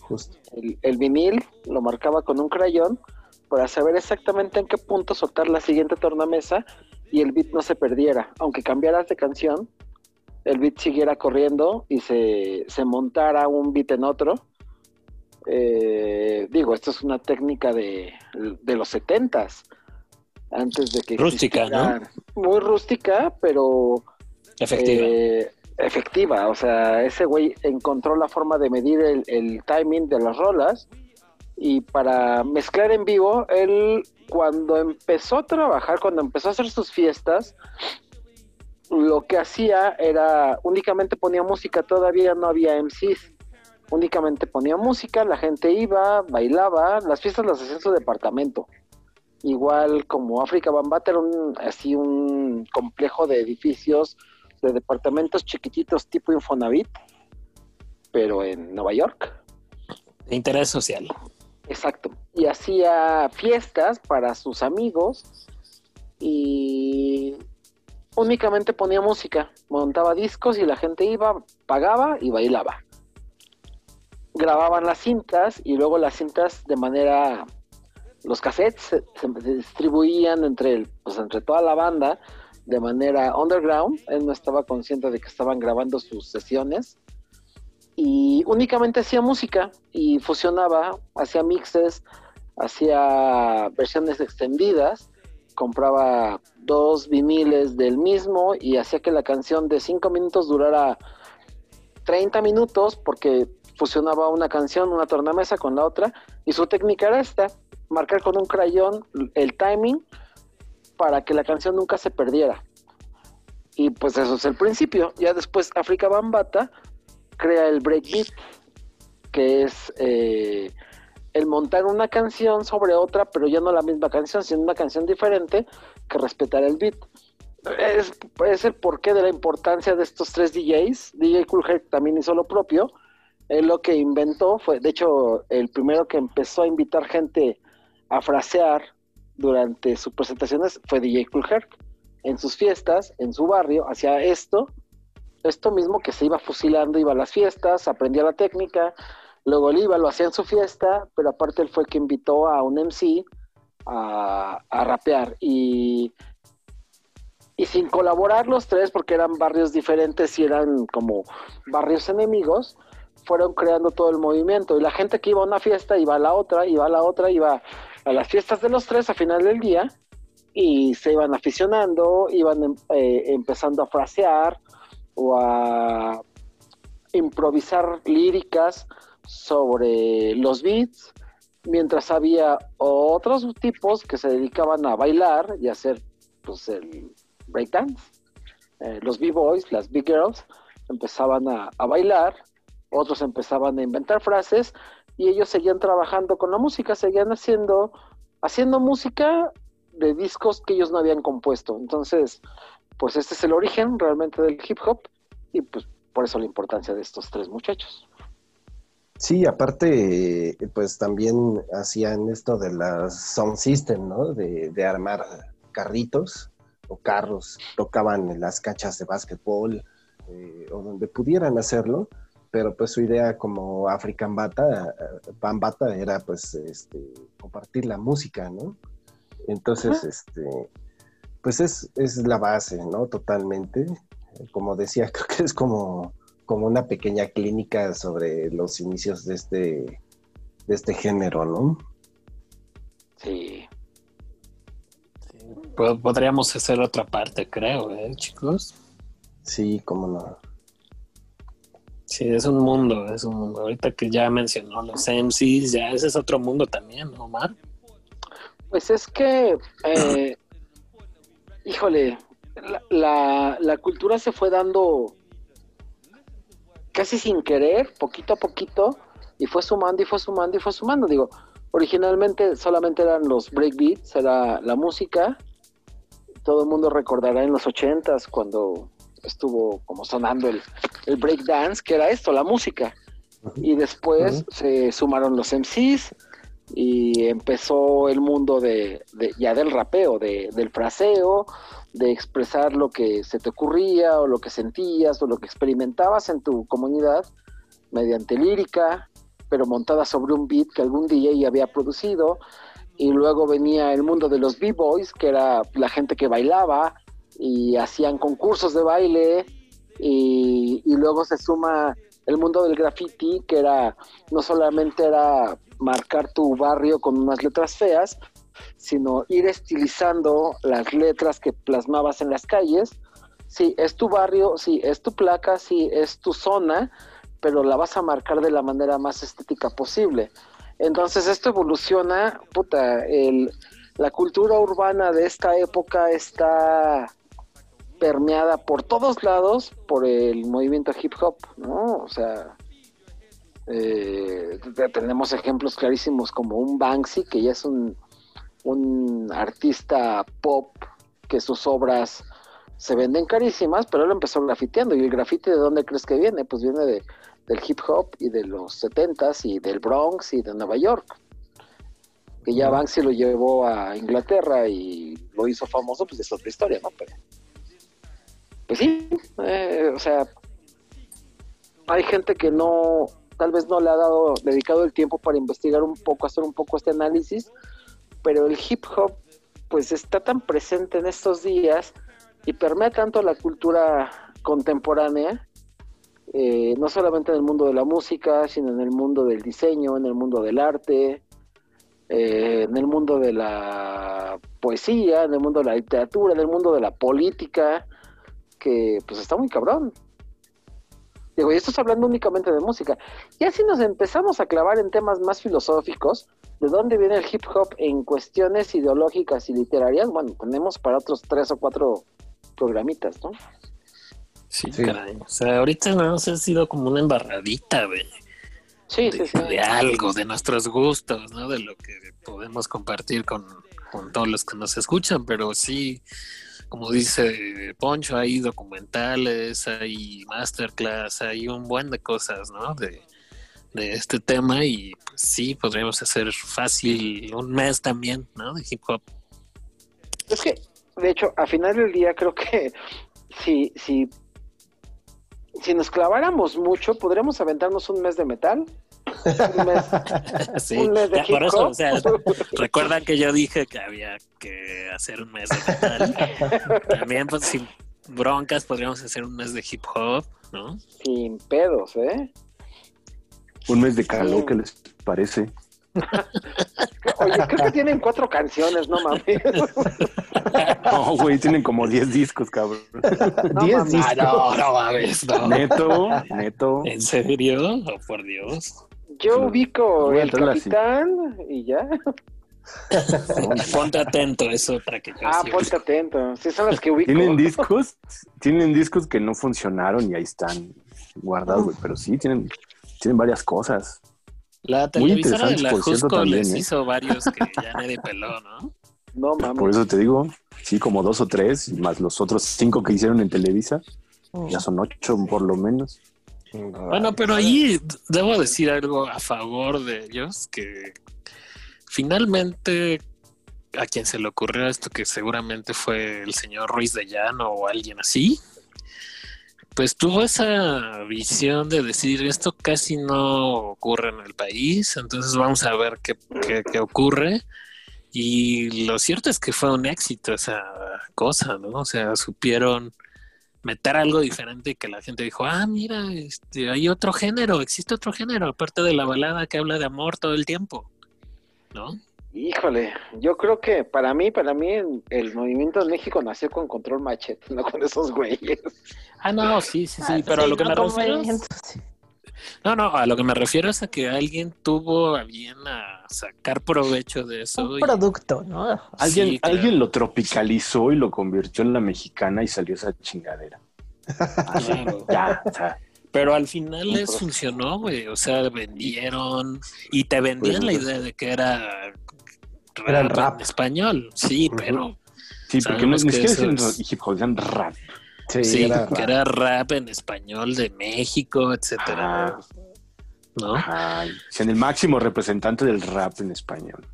Justo. El, el vinil lo marcaba con un crayón para saber exactamente en qué punto soltar la siguiente tornamesa y el beat no se perdiera. Aunque cambiaras de canción, el beat siguiera corriendo y se, se montara un beat en otro. Eh, digo, esto es una técnica de, de los setentas, antes de que Rústica, existiera- Muy rústica, pero Efectiva. eh, efectiva. O sea, ese güey encontró la forma de medir el, el timing de las rolas y para mezclar en vivo, él cuando empezó a trabajar, cuando empezó a hacer sus fiestas, lo que hacía era únicamente ponía música, todavía no había MCs. Únicamente ponía música, la gente iba, bailaba, las fiestas las hacía en su departamento. Igual como África Bambata era un, así un complejo de edificios, de departamentos chiquititos tipo Infonavit, pero en Nueva York. De interés social. Exacto. Y hacía fiestas para sus amigos y únicamente ponía música, montaba discos y la gente iba, pagaba y bailaba. Grababan las cintas y luego las cintas de manera los cassettes se, se distribuían entre el, pues entre toda la banda de manera underground. Él no estaba consciente de que estaban grabando sus sesiones y únicamente hacía música y fusionaba, hacía mixes, hacía versiones extendidas, compraba dos viniles del mismo y hacía que la canción de cinco minutos durara 30 minutos porque fusionaba una canción, una tornamesa con la otra y su técnica era esta, marcar con un crayón el timing para que la canción nunca se perdiera. Y pues eso es el principio. Ya después África Bambata crea el breakbeat, que es eh, el montar una canción sobre otra, pero ya no la misma canción, sino una canción diferente que respetar el beat. Es, es el porqué de la importancia de estos tres DJs. DJ Cool Herc también hizo lo propio. Él lo que inventó fue, de hecho, el primero que empezó a invitar gente a frasear durante sus presentaciones fue DJ Cool Herc. En sus fiestas, en su barrio, hacía esto, esto mismo que se iba fusilando, iba a las fiestas, aprendía la técnica, luego él iba, lo hacía en su fiesta, pero aparte él fue que invitó a un MC a, rapear. Y, y sin colaborar los tres, porque eran barrios diferentes y eran como barrios enemigos, fueron creando todo el movimiento. Y la gente que iba a una fiesta iba a la otra, iba a la otra, iba a las fiestas de los tres a final del día y se iban aficionando, iban em- eh, empezando a frasear o a improvisar líricas sobre los beats, mientras había otros tipos que se dedicaban a bailar y hacer pues el breakdance. Eh, los b-boys, las b-girls, empezaban a, a bailar, otros empezaban a inventar frases y ellos seguían trabajando con la música, seguían haciendo, haciendo música de discos que ellos no habían compuesto. Entonces, pues este es el origen realmente del hip hop y pues por eso la importancia de estos tres muchachos. Sí, aparte, eh, pues también hacían esto de las sound system, ¿no? De, de armar carritos o carros, tocaban en las canchas de básquetbol eh, o donde pudieran hacerlo, pero pues su idea como African Bata, Bambata era pues este, compartir la música, ¿no? Entonces, este, pues es, es la base, ¿no? Totalmente. Como decía, creo que es como, como una pequeña clínica sobre los inicios de este, de este género, ¿no? Sí. Po- Podríamos hacer otra parte, creo, ¿eh, chicos? Sí, cómo no. Sí, es un mundo, es un mundo. Ahorita que ya mencionó los MCs, ya ese es otro mundo también, ¿no, Omar? Pues es que, eh, híjole, la, la, la cultura se fue dando casi sin querer, poquito a poquito, y fue sumando y fue sumando y fue sumando. Digo, originalmente solamente eran los breakbeats, era la música. Todo el mundo recordará en los ochentas cuando estuvo como sonando el, el breakdance, que era esto, la música. Y después se sumaron los MCs y empezó el mundo de, de- ya del rapeo, de, del fraseo, de expresar lo que se te ocurría o lo que sentías o lo que experimentabas en tu comunidad mediante lírica, pero montada sobre un beat que algún DJ había producido. Y luego venía el mundo de los B-Boys, que era la gente que bailaba y hacían concursos de baile. Y, y luego se suma el mundo del graffiti, que era no solamente era marcar tu barrio con unas letras feas, sino ir estilizando las letras que plasmabas en las calles sí, es tu barrio, sí, es tu placa, sí, es tu zona, pero la vas a marcar de la manera más estética posible. Entonces esto evoluciona, puta, el, la cultura urbana de esta época está permeada por todos lados por el movimiento hip hop, ¿no? O sea, eh, te- tenemos ejemplos clarísimos como un Banksy, que ya es un, un artista pop, que sus obras se venden carísimas, pero él empezó grafiteando. ¿Y el grafite de dónde crees que viene? Pues viene de, del hip hop y de los 70s y del Bronx y de Nueva York. Que ya Banksy lo llevó a Inglaterra y lo hizo famoso, pues es otra historia, ¿no? Pero, pues sí, eh, o sea, hay gente que no, tal vez no le ha dado, dedicado el tiempo para investigar un poco, hacer un poco este análisis, pero el hip hop, pues está tan presente en estos días y permea tanto la cultura contemporánea, eh, no solamente en el mundo de la música, sino en el mundo del diseño, en el mundo del arte, eh, en el mundo de la poesía, en el mundo de la literatura, en el mundo de la política, que pues está muy cabrón. Digo, y esto es hablando únicamente de música. Ya si nos empezamos a clavar en temas más filosóficos, ¿de dónde viene el hip hop en cuestiones ideológicas y literarias? Bueno, tenemos para otros tres o cuatro programitas, ¿no? Sí, caray. O sea, ahorita nos ha sido como una embarradita de, Sí, de, de algo, de nuestros gustos, ¿no? De lo que podemos compartir con, con todos los que nos escuchan, pero sí, como dice Poncho, hay documentales, hay masterclass, hay un buen de cosas, ¿no? De, de este tema y pues sí, podríamos hacer fácil un mes también, ¿no? De hip hop. Es que, de hecho, a final del día creo que si, si, si nos claváramos mucho, podríamos aventarnos un mes de metal. Un mes, Sí, un mes de ya, por hip eso, hop. o sea, recuerdan que yo dije que había que hacer un mes de metal. También, pues, sin broncas, podríamos hacer un mes de hip hop, ¿no? Sin pedos, ¿eh? Un mes de calor, ¿qué les parece? Oye, creo que tienen cuatro canciones, no mames. No, güey, tienen como 10 discos, cabrón. No mames. Ah, no, no mames, no. Neto, neto. ¿En serio? Oh, por Dios. Yo ubico el entrarle así. capitán y ya. Ponte atento eso para que yo Ah, ponte atento. Sí, son las que ubico. Tienen discos, tienen discos que no funcionaron y ahí están guardados, güey, pero sí, tienen, tienen varias cosas. La televisora de la por cierto, Jusco también, les ¿eh? hizo varios que ya nadie peló, ¿no? No mames. Por eso te digo, sí, como dos o tres, más los otros cinco que hicieron en Televisa, ya son ocho por lo menos. Bueno, pero ahí debo decir algo a favor de ellos, que finalmente a quien se le ocurrió esto, que seguramente fue el señor Ruiz de Llano o alguien así, pues tuvo esa visión de decir esto casi no ocurre en el país, entonces vamos a ver qué, qué- qué ocurre. Y lo cierto es que fue un éxito esa cosa, ¿no? O sea, supieron meter algo diferente que la gente dijo, ah, mira, este, hay otro género, existe otro género, aparte de la balada que habla de amor todo el tiempo, ¿no? Híjole, yo creo que para mí, para mí el, el movimiento de México nació con control machete, no con esos güeyes. Ah, no, sí, sí, sí, Ah, pero a lo que no me refiero... No, no, a lo que me refiero es a que alguien tuvo a bien a sacar provecho de eso. Un y- producto, ¿no? Alguien, Sí, claro. alguien lo tropicalizó y lo convirtió en la mexicana y salió esa chingadera. Claro. Ya, o sea, Pero al final les funcionó, güey. O sea, vendieron y te vendían la idea de que era Era el rap, rap. en español. Sí, pero sí, porque no, ni que siquiera es- hip hop, decían rap. Sí, sí, era que rap. era rap en español de México, etcétera. Ajá. ¿No? Ay, sean el máximo representante del rap en español.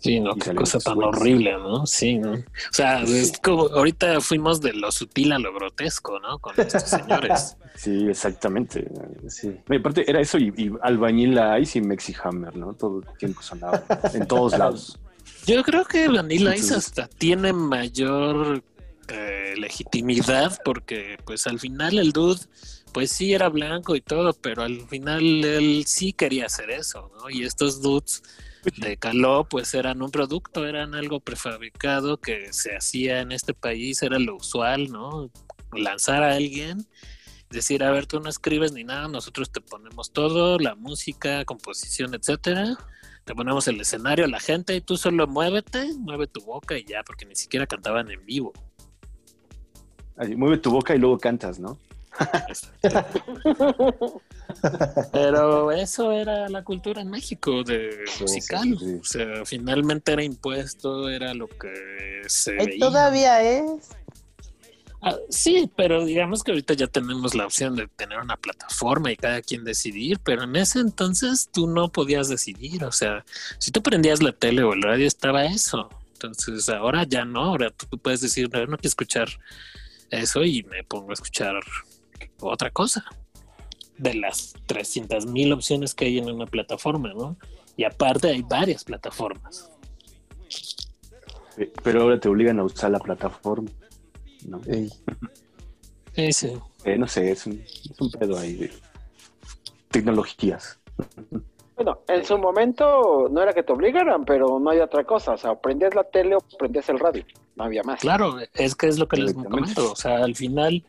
Sí, no, qué cosa tan horrible, ¿no? Sí, ¿no? O sea, es como ahorita fuimos de lo sutil a lo grotesco, ¿no? Con estos señores. Sí, exactamente. Sí. Y aparte era eso y, y Albañil Ice y Mexi Hammer, ¿no? Todo el tiempo sonaba en todos lados. Yo creo que Vanilla Ice hasta tiene mayor eh, legitimidad porque pues al final el dude pues sí era blanco y todo, pero al final él sí quería hacer eso, ¿no? Y estos dudes de Caló pues eran un producto, eran algo prefabricado que se hacía en este país, era lo usual, ¿no? lanzar a alguien, decir, a ver, tú no escribes ni nada, nosotros te ponemos todo, la música, composición, etcétera. Te ponemos el escenario, la gente, y tú solo muévete, mueve tu boca y ya, porque ni siquiera cantaban en vivo. Mueve tu boca y luego cantas, ¿no? Pero eso era la cultura en México de Sí, musical. sí, sí. O sea, finalmente era impuesto, era lo que se veía. todavía es. Ah, sí, pero digamos que ahorita ya tenemos la opción de tener una plataforma y cada quien decidir, pero en ese entonces tú no podías decidir, o sea, si tú prendías la tele o el radio estaba eso, entonces ahora ya no, ahora tú, tú puedes decir, no, no quiero escuchar eso y me pongo a escuchar otra cosa de las 300 mil opciones que hay en una plataforma, ¿no? Y aparte hay varias plataformas. Pero ahora te obligan a usar la plataforma. ¿no? Sí, sí. Eh, no sé, es un, es un pedo ahí de tecnologías. Bueno, en su momento no era que te obligaran, pero no hay otra cosa. O sea, prendías la tele o prendías el radio. No había más. Claro, es que es lo que les comento. O sea, al final,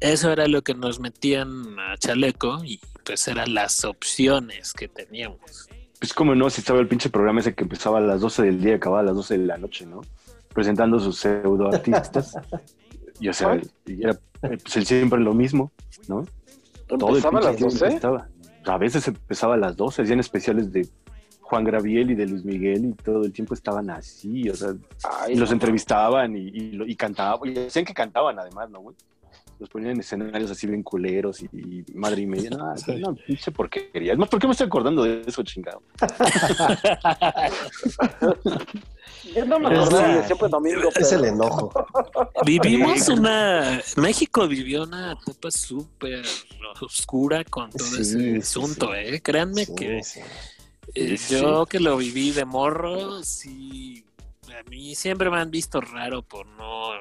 eso era lo que nos metían a chaleco y pues eran las opciones que teníamos. Pues como no, si estaba el pinche programa ese que empezaba a las 12 del día y acababa a las 12 de la noche, ¿no? Presentando sus pseudo artistas. y o sea, y era pues, el siempre lo mismo, ¿no? ¿Empezaba a las tiempo 12? estaba. A veces empezaba a las 12, hacían especiales de Juan Gabriel y de Luis Miguel y todo el tiempo estaban así, o sea, Ay, y los no. entrevistaban y, y cantaban, y decían que cantaban además, ¿no, güey? Los ponían en escenarios así bien culeros y, y madre y media, no, no, pinche porquería. Es más, ¿por qué me estoy acordando de eso, chingado? Yo no me Es acordaba la- de siempre domingo. Es el enojo. Vivimos una. México vivió una etapa súper oscura con todo Sí, ese sí, asunto, ¿eh? Créanme Sí, que sí. eh, Sí, yo que lo viví de morro, sí. A mí siempre me han visto raro por no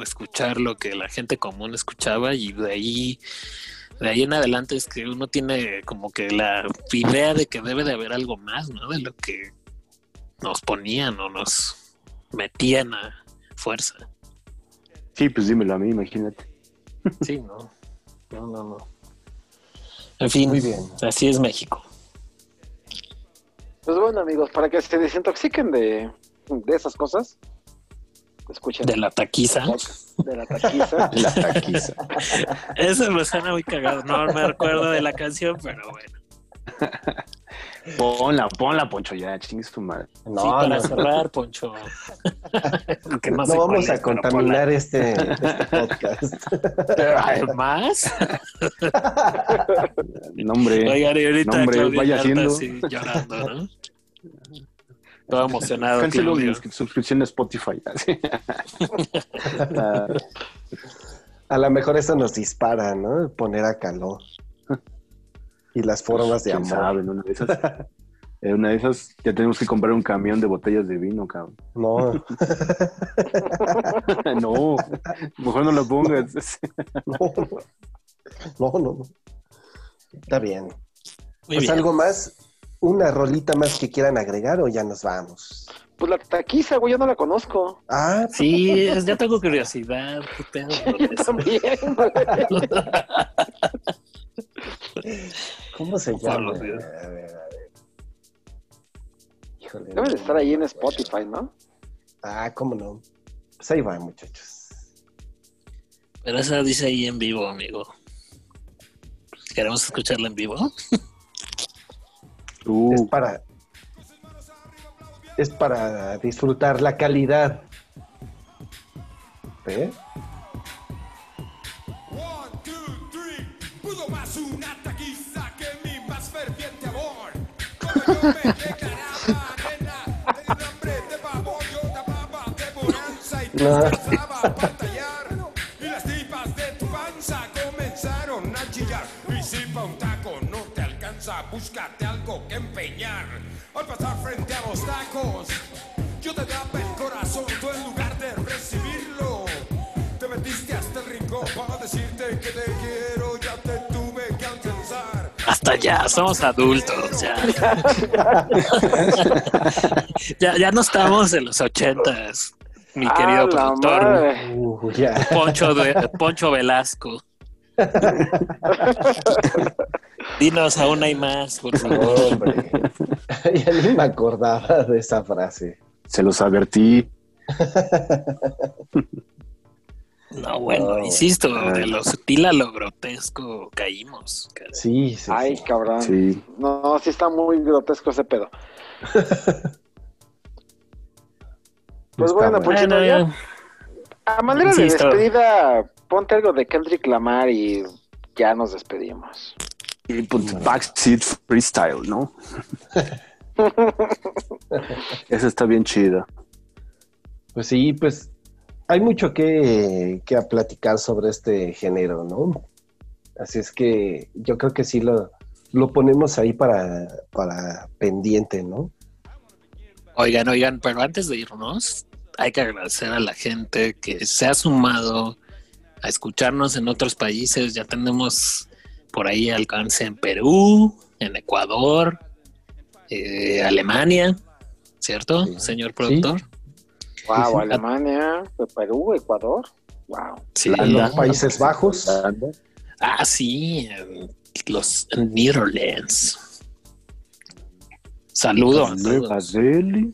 escuchar lo que la gente común escuchaba y de ahí. De ahí en adelante es que uno tiene como que la idea de que debe de haber algo más, ¿no? De lo que nos ponían o nos metían a fuerza. Sí, pues dímelo a mí, imagínate. Sí, no. No, no, no. En fin, Muy bien. así es México. Pues bueno, amigos, para que se desintoxiquen de, de esas cosas, escuchen. De la taquiza. De la taquiza. La taquiza. Eso me suena muy cagado. No me recuerdo de la canción, pero bueno. Ponla, ponla, Poncho, ya, chingue su madre. No, sí, para no, cerrar, Poncho. Que no vamos es, a pero contaminar este, este podcast. ponla. Además, No, hombre. oigan, y ahorita No, hombre, Claudio vaya haciendo. así llorando, ¿no? Todo emocionado. Cancelo mi suscripción a Spotify. Ah, A lo mejor eso nos dispara, ¿no? Poner a calor. Y las formas de amor. sabe, en una de esas. En una de esas ya tenemos que comprar un camión de botellas de vino, cabrón. No, no, mejor no lo pongas. no, no, no. no. Está bien. Muy Pues bien. algo más, una rolita más que quieran agregar o ya nos vamos. Pues la taquiza, güey, yo no la conozco. Ah, Sí, es- ya tengo curiosidad. ¿Qué pedo con Yo también, güey. ¿cómo se llama? A ver, a ver. Híjole. Debe de estar ahí en Spotify, ¿no? Ah, cómo no. Pues ahí va, muchachos. Pero esa dice ahí en vivo, amigo. ¿Queremos escucharla en vivo? Uh, Es para. Es para disfrutar la calidad. ¿Eh? One, Al frente a los tacos, yo te daba el corazón, tú en lugar de recibirlo. Te metiste hasta el rincón para decirte que te quiero, ya te tuve que alcanzar. Hasta ya, somos adultos, ya. ya, ya no estamos en los ochentas. mi Ah, querido productor. Poncho, de- Poncho Velasco. Dinos, aún hay más, por favor. Ya ni me acordaba de esa frase. Se los advertí. No, bueno, No, insisto, de lo sutil a lo grotesco caímos. caray. Sí, sí. Ay, sí. cabrón. Sí. No, sí está muy grotesco ese pedo. Pues Está bueno, pues Bueno, ya- ya. a manera Insisto. de despedida, ponte algo de Kendrick Lamar y ya nos despedimos. Y pues, Backseat Freestyle, ¿no? Esa está bien chida. Pues sí, pues hay mucho que, que platicar sobre este género, ¿no? Así es que yo creo que sí lo, lo ponemos ahí para, para pendiente, ¿no? Oigan, oigan, pero antes de irnos, hay que agradecer a la gente que se ha sumado a escucharnos en otros países. Ya tenemos por ahí alcance en Perú, en Ecuador, eh, Alemania, ¿cierto, Sí. señor productor? Wow. Alemania, Perú, Ecuador. Wow. Sí. Los Países Bajos. Ah, sí, en los Netherlands. Saludos. Nueva Delhi.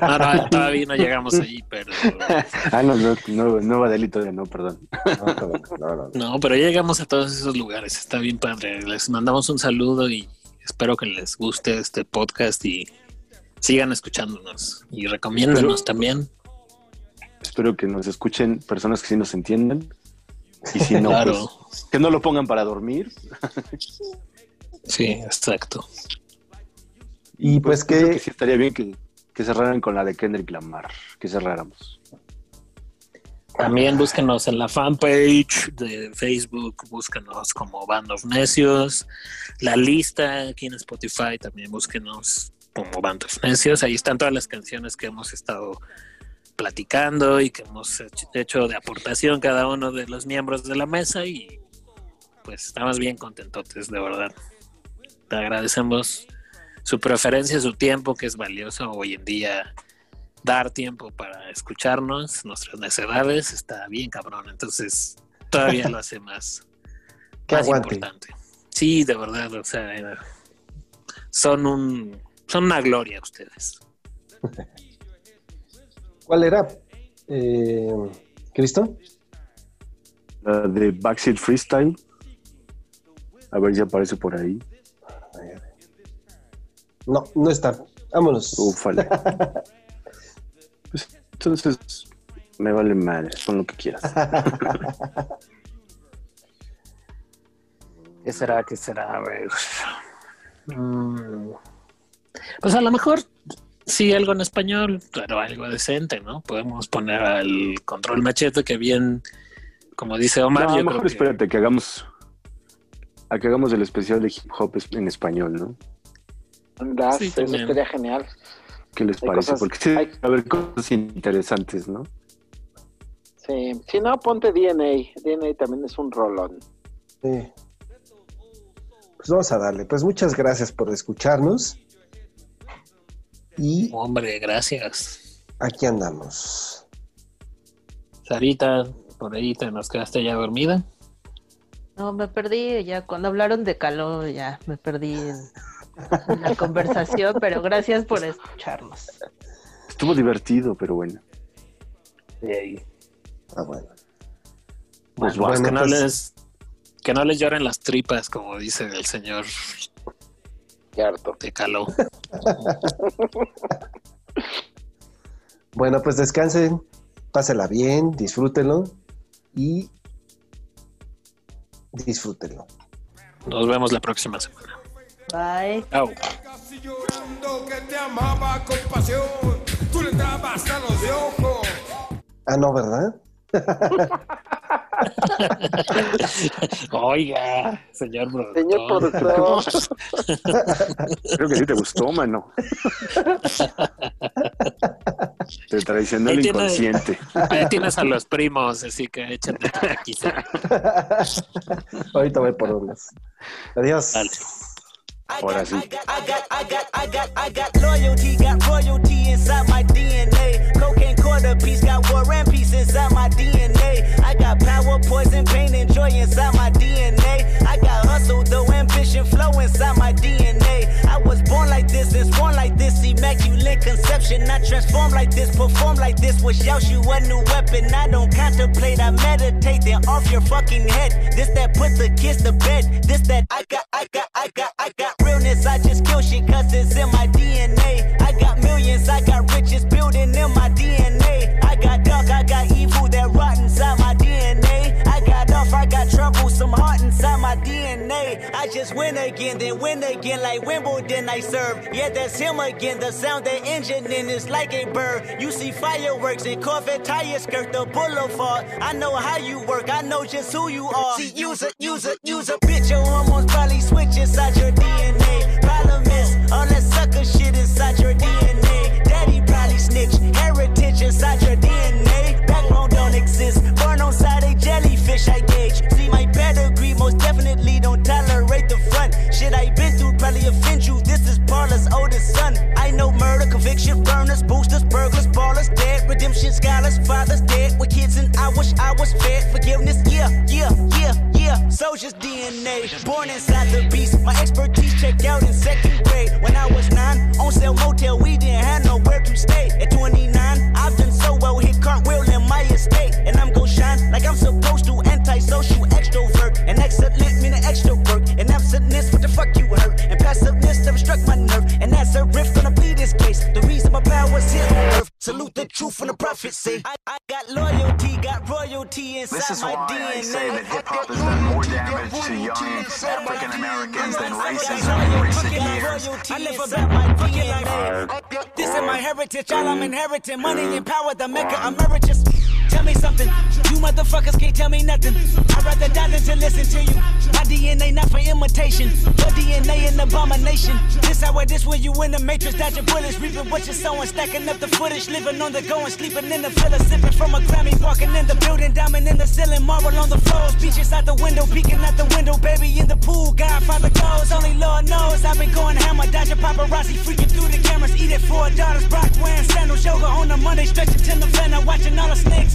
No, no, todavía no llegamos ahí, pero Ah, no, no, no, todavía no, perdón. No, no, no, no. no, pero ya llegamos a todos esos lugares. Está bien padre. Les mandamos un saludo y espero que les guste este podcast y sigan escuchándonos y recomiéndanos también. Espero que nos escuchen personas que sí nos entiendan. Y si no, Claro. pues, que no lo pongan para dormir. Sí, exacto. Y pues creo que que sí estaría bien que, que cerraran con la de Kendrick Lamar. Que cerráramos. También búsquenos en la fanpage de Facebook, búsquenos como Band of Necios. La lista aquí en Spotify también búsquenos como Band of Necios. Ahí están todas las canciones que hemos estado platicando y que hemos hecho- hecho de aportación cada uno de los miembros de la mesa y pues estamos bien contentotes, de verdad. Te agradecemos su preferencia, su tiempo, que es valioso hoy en día dar tiempo para escucharnos, nuestras necedades, está bien cabrón, entonces todavía lo hace más, más aguante. importante. Sí, de verdad, o sea, son un son una gloria ustedes. ¿cuál era? Eh, ¿Cristo? La de Backseat Freestyle. A ver si aparece por ahí. No, no está. Vámonos. Ufale. Pues, entonces, me vale madre, pon lo que quieras. ¿Qué será? ¿Qué será? A ver. Mm, Pues a lo mejor sí algo en español, pero algo decente, ¿no? Podemos poner al control machete que bien, como dice Omar, No, yo mejor creo que espérate que hagamos a que hagamos el especial de hip hop en español, ¿no? Das, Sí, eso estaría genial. ¿Qué les Hay parece? cosas- Porque sí, hay- a ver cosas interesantes, ¿no? Sí. Si no, ponte DNA. DNA también es un rolón. Sí. Pues vamos a darle. Pues muchas gracias por escucharnos. Y Hombre, gracias. aquí andamos. Sarita, por ahí te nos quedaste ya dormida. No, me perdí ya cuando hablaron de calor, ya me perdí en la conversación, pero gracias por escucharnos. Estuvo divertido, pero bueno. Ah, bueno. Pues Bueno, que no pues- les que no les lloren las tripas, como dice el señor Qué harto. de Caló. Bueno, pues descansen, pásela bien, disfrútenlo y disfrútenlo. Nos vemos la próxima semana. Bye. Chao. Casi llorando que te amaba con pasión. Tú le entrabas a los de ojo. Ah, no, ¿verdad? Oiga, señor productor. Señor productor. Creo que sí te gustó, mano. Te traicionó Ahí el inconsciente. Ahí tienes a los primos, así que échate aquí. Ahorita voy por unas. Adiós. Dale. Ahora sí. I got, I got, I got, I got loyalty, got royalty inside my DNA. Cocaine quarter piece, got war and peace inside my DNA. I got power, poison, pain, and joy inside my DNA. I got hustle, though ambition, flow inside my DNA. I was born like this and born like this, immaculate conception. I transform like this, perform like this, wish out you a new weapon. I don't contemplate, I meditate, then off your fucking head. This that put the kids to bed. This that I got, some heart inside my DNA. I just win again, then win again like Wimbledon I serve. Yeah, that's him again. The sound the engine in is like a bird. You see fireworks and Corvette tires skirt the boulevard. I know how you work, I know just who you are. See, use a, use a, use a bitch. Your hormones probably switch inside your DNA. Problem is, all that sucker shit inside your DNA. Daddy probably snitch, heritage inside your DNA. Backbone don't exist, born on side a jellyfish I gauge. Most definitely don't tolerate the front. Shit I been through probably offend you. This is Paula's oldest son. I know murder, conviction, burners, boosters, burglars, ballers, dead, redemption, scholars, fathers dead with kids, and I wish I was fed. Forgiveness, yeah, yeah, yeah, yeah. Soldier's DNA, born inside the beast. My expertise checked out in second grade. When I was nine, on sale motel, we didn't have nowhere to stay. At 29, I've done so well, hit cartwheel in my estate. And I'm gon' shine like I'm supposed case. My power's here on earth. Salute the truth from the prophecy. I, I got loyalty, got royalty inside This is my why DNA. I say that hip hop has done more damage to young African Americans than racism in recent years. I live about my fucking life. This is my heritage, all I'm inheriting. Money and power, the mecca emeritus. Tell me something, you motherfuckers can't tell me nothing. I'd rather die than to listen to you. My DNA not for imitation, your DNA an abomination. This how this where you in the matrix, dodging bullets, reaping what you're sowing, stacking up the footage, living on the go and sleeping in the villa, sipping from a Grammy, walking in the building, diamond in the ceiling, marble on the floors, beaches out the window, peeking out the window, baby in the pool, Godfather goes, only Lord knows I've been going hammer, dodging paparazzi, freaking through the cameras, eat it four daughters, Brock wearing sandals, yoga on the Monday, stretching to November, watching all the snakes,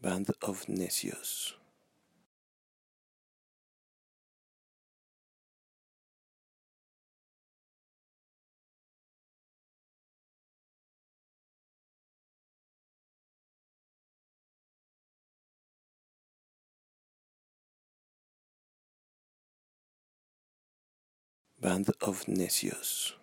Band of Necios. Band of Necios.